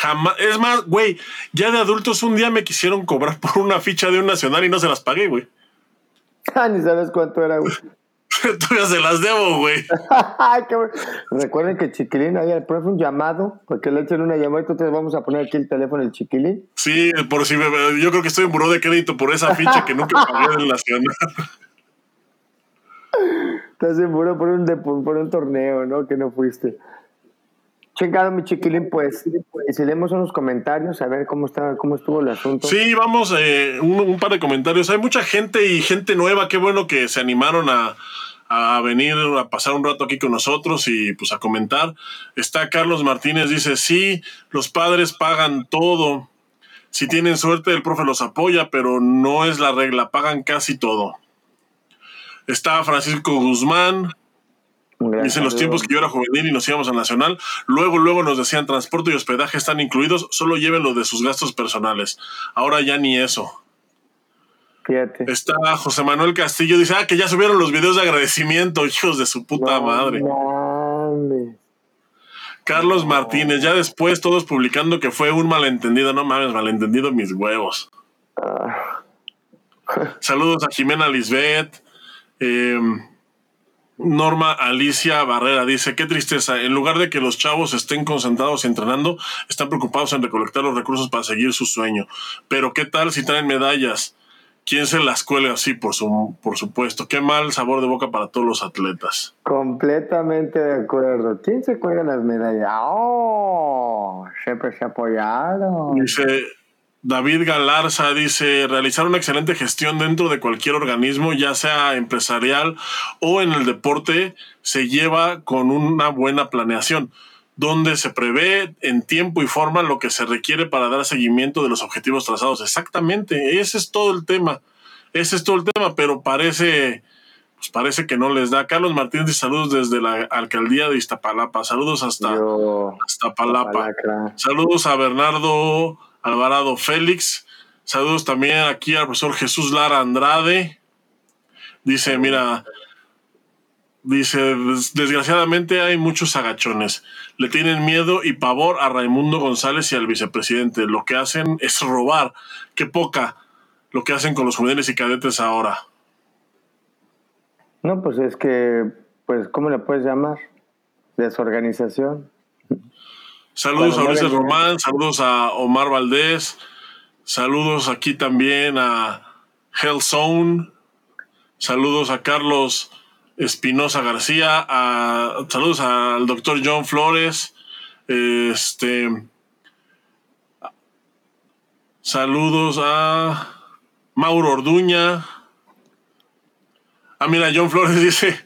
Jamás. Es más, güey, ya de adultos un día me quisieron cobrar por una ficha de un nacional y no se las pagué, güey. Ah, ni sabes cuánto era, güey. Todavía se las debo, güey. Recuerden que chiquilín había el profe un llamado, porque le echan una llamada, entonces vamos a poner aquí el teléfono del chiquilín. Sí, por si me, yo creo que estoy en buró de crédito por esa ficha que nunca pagué del nacional. Estás seguro por un, de- por un torneo, ¿no? Que no fuiste. Chingado, mi chiquilín, pues. Si leemos unos comentarios, a ver cómo está, cómo estuvo el asunto. Sí, vamos, eh, un, un par de comentarios. Hay mucha gente y gente nueva. Qué bueno que se animaron a, a venir a pasar un rato aquí con nosotros y pues a comentar. Está Carlos Martínez, dice, sí, los padres pagan todo. Si tienen suerte, el profe los apoya, pero no es la regla, pagan casi todo. Está Francisco Guzmán, Gran Dice en los tiempos que yo era juvenil y nos íbamos al Nacional, luego, luego nos decían transporte y hospedaje están incluidos, solo lleven lo de sus gastos personales. Ahora ya ni eso. Fíjate. Está José Manuel Castillo, dice, ah, que ya subieron los videos de agradecimiento, hijos de su puta No madre. mames. Carlos Martínez, ya después todos publicando que fue un malentendido, no mames, malentendido mis huevos. Ah, Saludos a Jimena Lisbeth. eh, Norma Alicia Barrera dice, qué tristeza, en lugar de que los chavos estén concentrados entrenando, están preocupados en recolectar los recursos para seguir su sueño. Pero qué tal si traen medallas? ¿Quién se las cuelga? Sí, por, su, por supuesto. Qué mal sabor de boca para todos los atletas. Completamente de acuerdo. ¿Quién se cuelga las medallas? ¡Oh! Siempre se apoyaron. Dice David Galarza, dice, realizar una excelente gestión dentro de cualquier organismo, ya sea empresarial o en el deporte, se lleva con una buena planeación donde se prevé en tiempo y forma lo que se requiere para dar seguimiento de los objetivos trazados. Exactamente, ese es todo el tema. Ese es todo el tema, pero parece, pues parece que no les da. Carlos Martínez, saludos desde la alcaldía de Iztapalapa. Saludos hasta, hasta Palapa. Saludos a Bernardo Alvarado Félix. Saludos también aquí al profesor Jesús Lara Andrade. Dice, mira, Dice, desgraciadamente hay muchos agachones. Le tienen miedo y pavor a Raimundo González y al vicepresidente. Lo que hacen es robar. Qué poca lo que hacen con los juveniles y cadetes ahora. No, pues es que, pues, ¿cómo le puedes llamar? Desorganización. Saludos a Luis Román, saludos a Omar Valdés, saludos aquí también a Hellzone, saludos a Carlos Espinosa García, a, saludos al doctor John Flores, este, saludos a Mauro Orduña. Ah, mira, John Flores dice,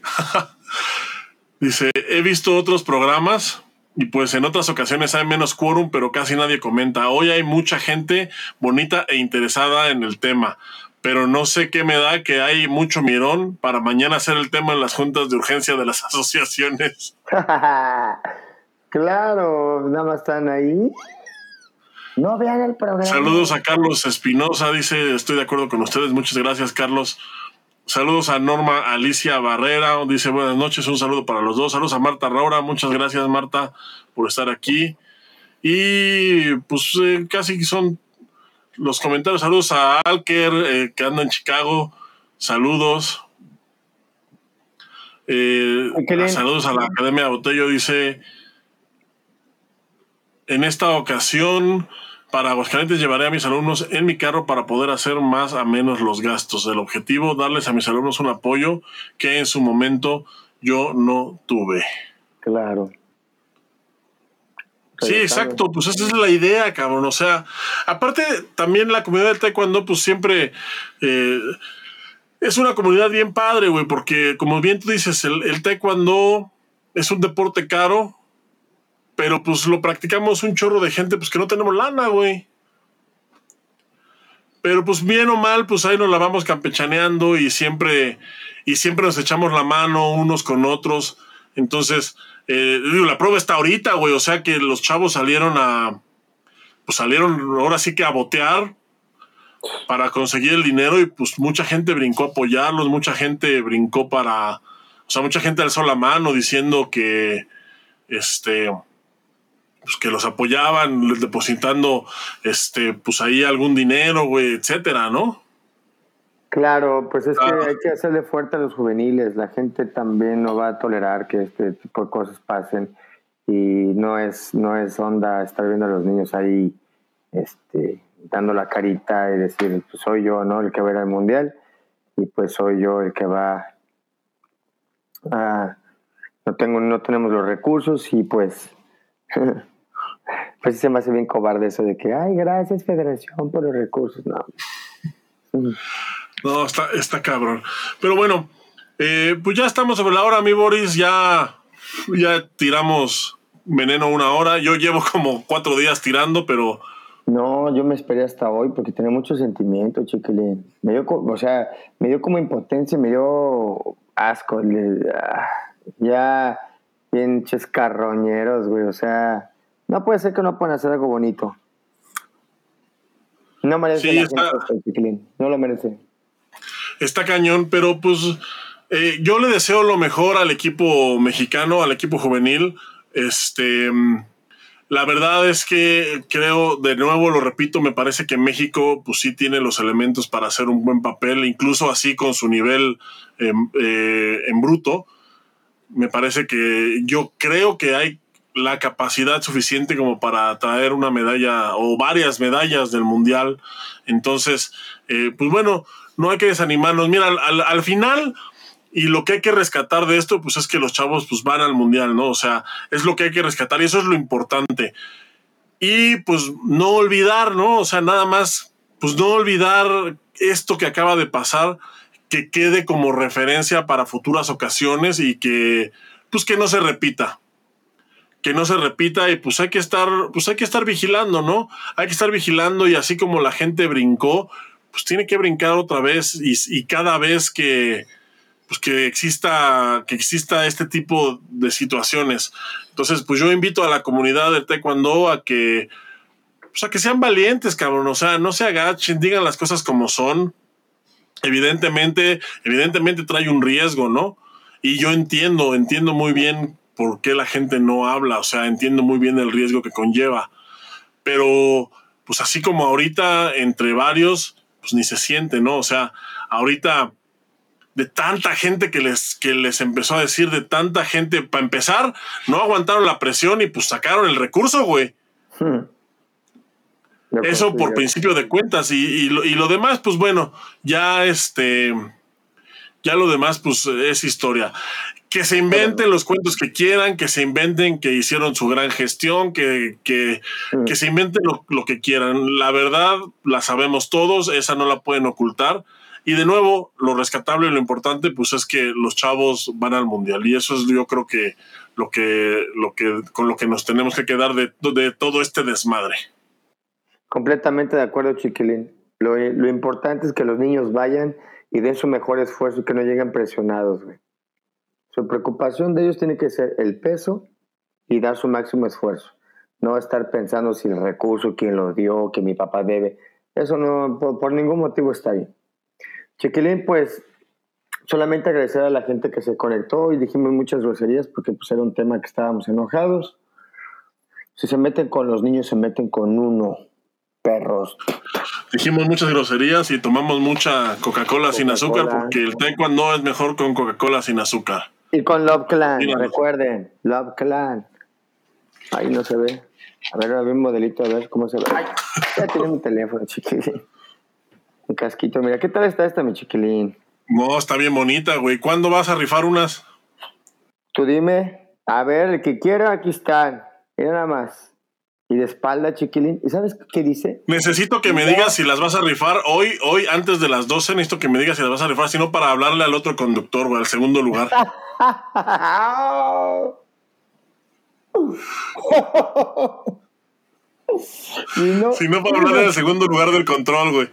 dice, he visto otros programas y pues en otras ocasiones hay menos quórum, pero casi nadie comenta. Hoy hay mucha gente bonita e interesada en el tema pero no sé qué me da que hay mucho mirón para mañana hacer el tema en las juntas de urgencia de las asociaciones. claro, nada más están ahí. No vean el programa. Saludos a Carlos Espinosa, dice, estoy de acuerdo con ustedes, muchas gracias Carlos. Saludos a Norma Alicia Barrera, dice buenas noches, un saludo para los dos. Saludos a Marta Raura, muchas gracias Marta por estar aquí. Y pues eh, casi son los comentarios. Saludos a Alker, eh, que anda en Chicago. Saludos. Eh, saludos a la Academia Botello. Dice: En esta ocasión, para Aguascalientes, llevaré a mis alumnos en mi carro para poder hacer más a menos los gastos. El objetivo, darles a mis alumnos un apoyo que en su momento yo no tuve. Claro. Sí, exacto, pues esa es la idea, cabrón. O sea, aparte también la comunidad del taekwondo, pues siempre eh, es una comunidad bien padre, güey, porque como bien tú dices, el, el taekwondo es un deporte caro, pero pues lo practicamos un chorro de gente, pues que no tenemos lana, güey. Pero pues bien o mal, pues ahí nos la vamos campechaneando y siempre, y siempre nos echamos la mano unos con otros. Entonces, eh, la prueba está ahorita, güey. O sea que los chavos salieron a. Pues salieron ahora sí que a botear para conseguir el dinero y pues mucha gente brincó a apoyarlos, mucha gente brincó para. O sea, mucha gente alzó la mano diciendo que. Este. Pues que los apoyaban, depositando, este, pues ahí algún dinero, güey, etcétera, ¿no? Claro, pues es que ah. hay que hacerle fuerte a los juveniles. La gente también no va a tolerar que este tipo de cosas pasen y no es no es onda estar viendo a los niños ahí este dando la carita y decir, pues soy yo, ¿no? El que va a ir al mundial y pues soy yo el que va a no tengo no tenemos los recursos y pues pues se me hace bien cobarde eso de que, ay, gracias Federación por los recursos, no. No, está, está cabrón. Pero bueno, eh, pues ya estamos sobre la hora, mi Boris. Ya, ya tiramos veneno una hora. Yo llevo como cuatro días tirando, pero. No, yo me esperé hasta hoy porque tenía mucho sentimiento, chiquilín. Me dio, o sea, me dio como impotencia, me dio asco. Ah, ya, pinches carroñeros, güey. O sea, no puede ser que no puedan hacer algo bonito. No merece la gente, chiquilín. No lo merece está cañón, pero pues eh, yo le deseo lo mejor al equipo mexicano, al equipo juvenil. Este, la verdad es que creo, de nuevo lo repito, me parece que México pues sí tiene los elementos para hacer un buen papel, incluso así con su nivel em, eh, en bruto. Me parece que yo creo que hay la capacidad suficiente como para traer una medalla o varias medallas del mundial. Entonces, eh, pues bueno, no hay que desanimarnos. Mira, al, al, final, y lo que hay que rescatar de esto, pues es que los chavos pues van al mundial, ¿no? O sea, es lo que hay que rescatar y eso es lo importante. Y pues no olvidar, ¿no? O sea, nada más, pues no olvidar esto que acaba de pasar, que quede como referencia para futuras ocasiones y que, pues que no se repita que no se repita y pues hay que estar, pues hay que estar vigilando, ¿no? Hay que estar vigilando y así como la gente brincó, pues tiene que brincar otra vez y, cada vez que, pues que exista, que exista este tipo de situaciones. Entonces, pues yo invito a la comunidad del taekwondo a que, pues a que sean valientes, cabrón, o sea, no se agachen, digan las cosas como son. Evidentemente, evidentemente trae un riesgo, ¿no? Y yo entiendo, entiendo muy bien por qué la gente no habla, o sea, entiendo muy bien el riesgo que conlleva, pero pues así como ahorita entre varios, pues ni se siente, ¿no? O sea, ahorita de tanta gente que les, que les empezó a decir, de tanta gente, para empezar, no aguantaron la presión y pues sacaron el recurso, güey. Hmm. Eso por principio de cuentas y, lo, y, lo, demás, pues bueno, ya este, ya lo demás, pues es historia que se inventen los cuentos que quieran, que se inventen que hicieron su gran gestión, que, que, mm. se inventen lo, que quieran. La verdad la sabemos todos, esa no la pueden ocultar. Y de nuevo, lo rescatable y lo importante, pues es que los chavos van al mundial. Y eso es yo creo que lo que, lo que con lo que nos tenemos que quedar de, de todo este desmadre. Completamente de acuerdo, Chiquilín. Lo, lo importante es que los niños vayan y den su mejor esfuerzo y que no lleguen presionados, güey. Su preocupación de ellos tiene que ser el peso y dar su máximo esfuerzo. No estar pensando si el recurso, quién lo dio, que mi papá debe. Eso no, por, ningún motivo está bien. Chiquilín, pues solamente agradecer a la gente que se conectó y dijimos muchas groserías porque pues era un tema que estábamos enojados. Si se meten con los niños, se meten con uno, perros. Dijimos muchas groserías y tomamos mucha Coca-Cola sin azúcar porque el taekwondo es mejor con Coca-Cola sin azúcar. Y con Love Clan, recuerden, Love Clan. Ahí no se ve. A ver, a ver un modelito, a ver cómo se ve. Ay, ya tiene mi teléfono, chiquilín. Un casquito, mira, ¿qué tal está esta, mi chiquilín? No, está bien bonita, güey. ¿Cuándo vas a rifar unas? Tú dime. A ver, el que quiera, aquí están. Mira nada más y de espalda, chiquilín. ¿Y sabes qué dice? Necesito que me digas si las vas a rifar hoy, hoy antes de las 12. Necesito que me digas si las vas a rifar, sino para hablarle al otro conductor o al segundo lugar. si no, para hablarle al segundo lugar del control, güey.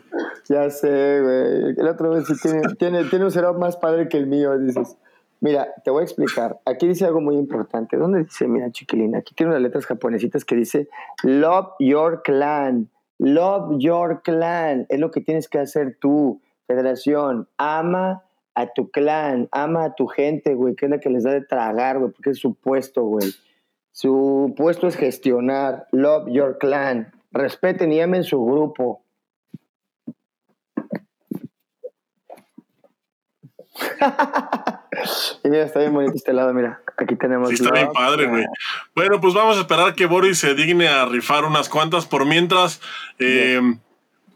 Ya sé, güey. El otro vez sí tiene, tiene, tiene un cero más padre que el mío, dices. Mira, te voy a explicar. Aquí dice algo muy importante. ¿Dónde dice? Mira, chiquilina, aquí tiene unas letras japonesitas que dice Love your clan. Love your clan. Es lo que tienes que hacer tú, federación. Ama a tu clan, ama a tu gente, güey, que es la que les da de tragar, güey, porque es su puesto, güey. Su puesto es gestionar. Love your clan. Respeten y amen su grupo. y mira, está bien bonito este lado, mira. Aquí tenemos. Sí, está bien padre, güey. Bueno, pues vamos a esperar que Boris se digne a rifar unas cuantas. Por mientras, eh,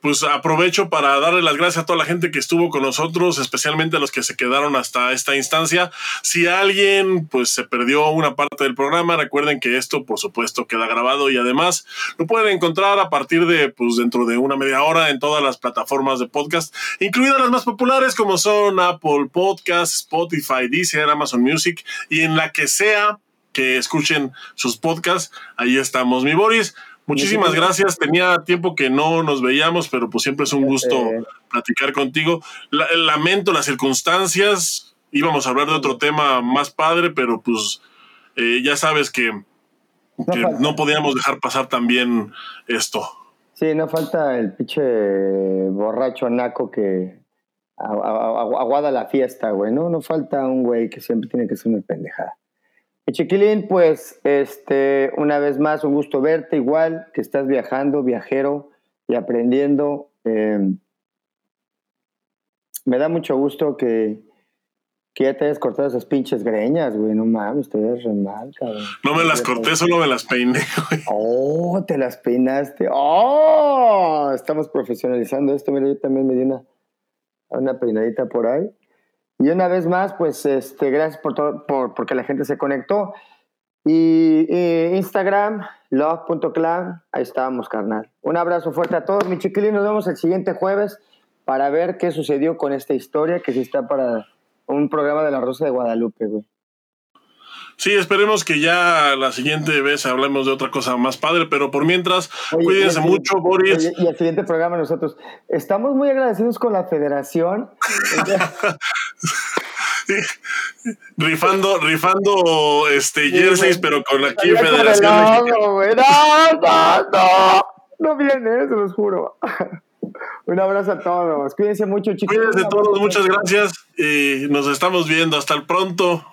pues aprovecho para darle las gracias a toda la gente que estuvo con nosotros, especialmente a los que se quedaron hasta esta instancia. Si alguien pues se perdió una parte del programa, recuerden que esto por supuesto queda grabado y además lo pueden encontrar a partir de pues dentro de una media hora en todas las plataformas de podcast, incluidas las más populares como son Apple Podcasts, Spotify, Deezer, Amazon Music y en la que sea que escuchen sus podcasts. Ahí estamos, mi Boris. Muchísimas gracias. Tenía tiempo que no nos veíamos, pero pues siempre es un gusto platicar contigo. lamento las circunstancias. Íbamos a hablar de otro tema más padre, pero pues eh, ya sabes que, no, podíamos dejar pasar también esto. Sí, no falta el pinche borracho naco que aguada la fiesta, güey. No, no falta un güey que siempre tiene que ser una pendejada. Chiquilín, pues este, una vez más, un gusto verte, igual que estás viajando, viajero y aprendiendo. Em, me da mucho gusto que, que, ya te hayas cortado esas pinches greñas, güey. No mames, te ves re mal, cabrón. No me las corté, solo me las peiné, güey. Oh, te las peinaste. Oh, estamos profesionalizando esto. Mira, yo también me di una una peinadita por ahí. Y una vez más, pues este, gracias por todo, por, porque la gente se conectó. Y, Instagram, love.clan, ahí estábamos, carnal. Un abrazo fuerte a todos, mi chiquilín. Nos vemos el siguiente jueves para ver qué sucedió con esta historia que sí está para un programa de la Rosa de Guadalupe, güey. Sí, esperemos que ya la siguiente vez hablemos de otra cosa más padre, pero por mientras, cuídense mucho, Boris. y el siguiente programa nosotros estamos muy agradecidos con la federación. rifando, rifando este jerseys, pero con aquí Federación No, no, no, no viene, se los juro. Un abrazo a todos. Cuídense mucho, chicos. Cuídense todos, muchas gracias y nos estamos viendo. Hasta el pronto.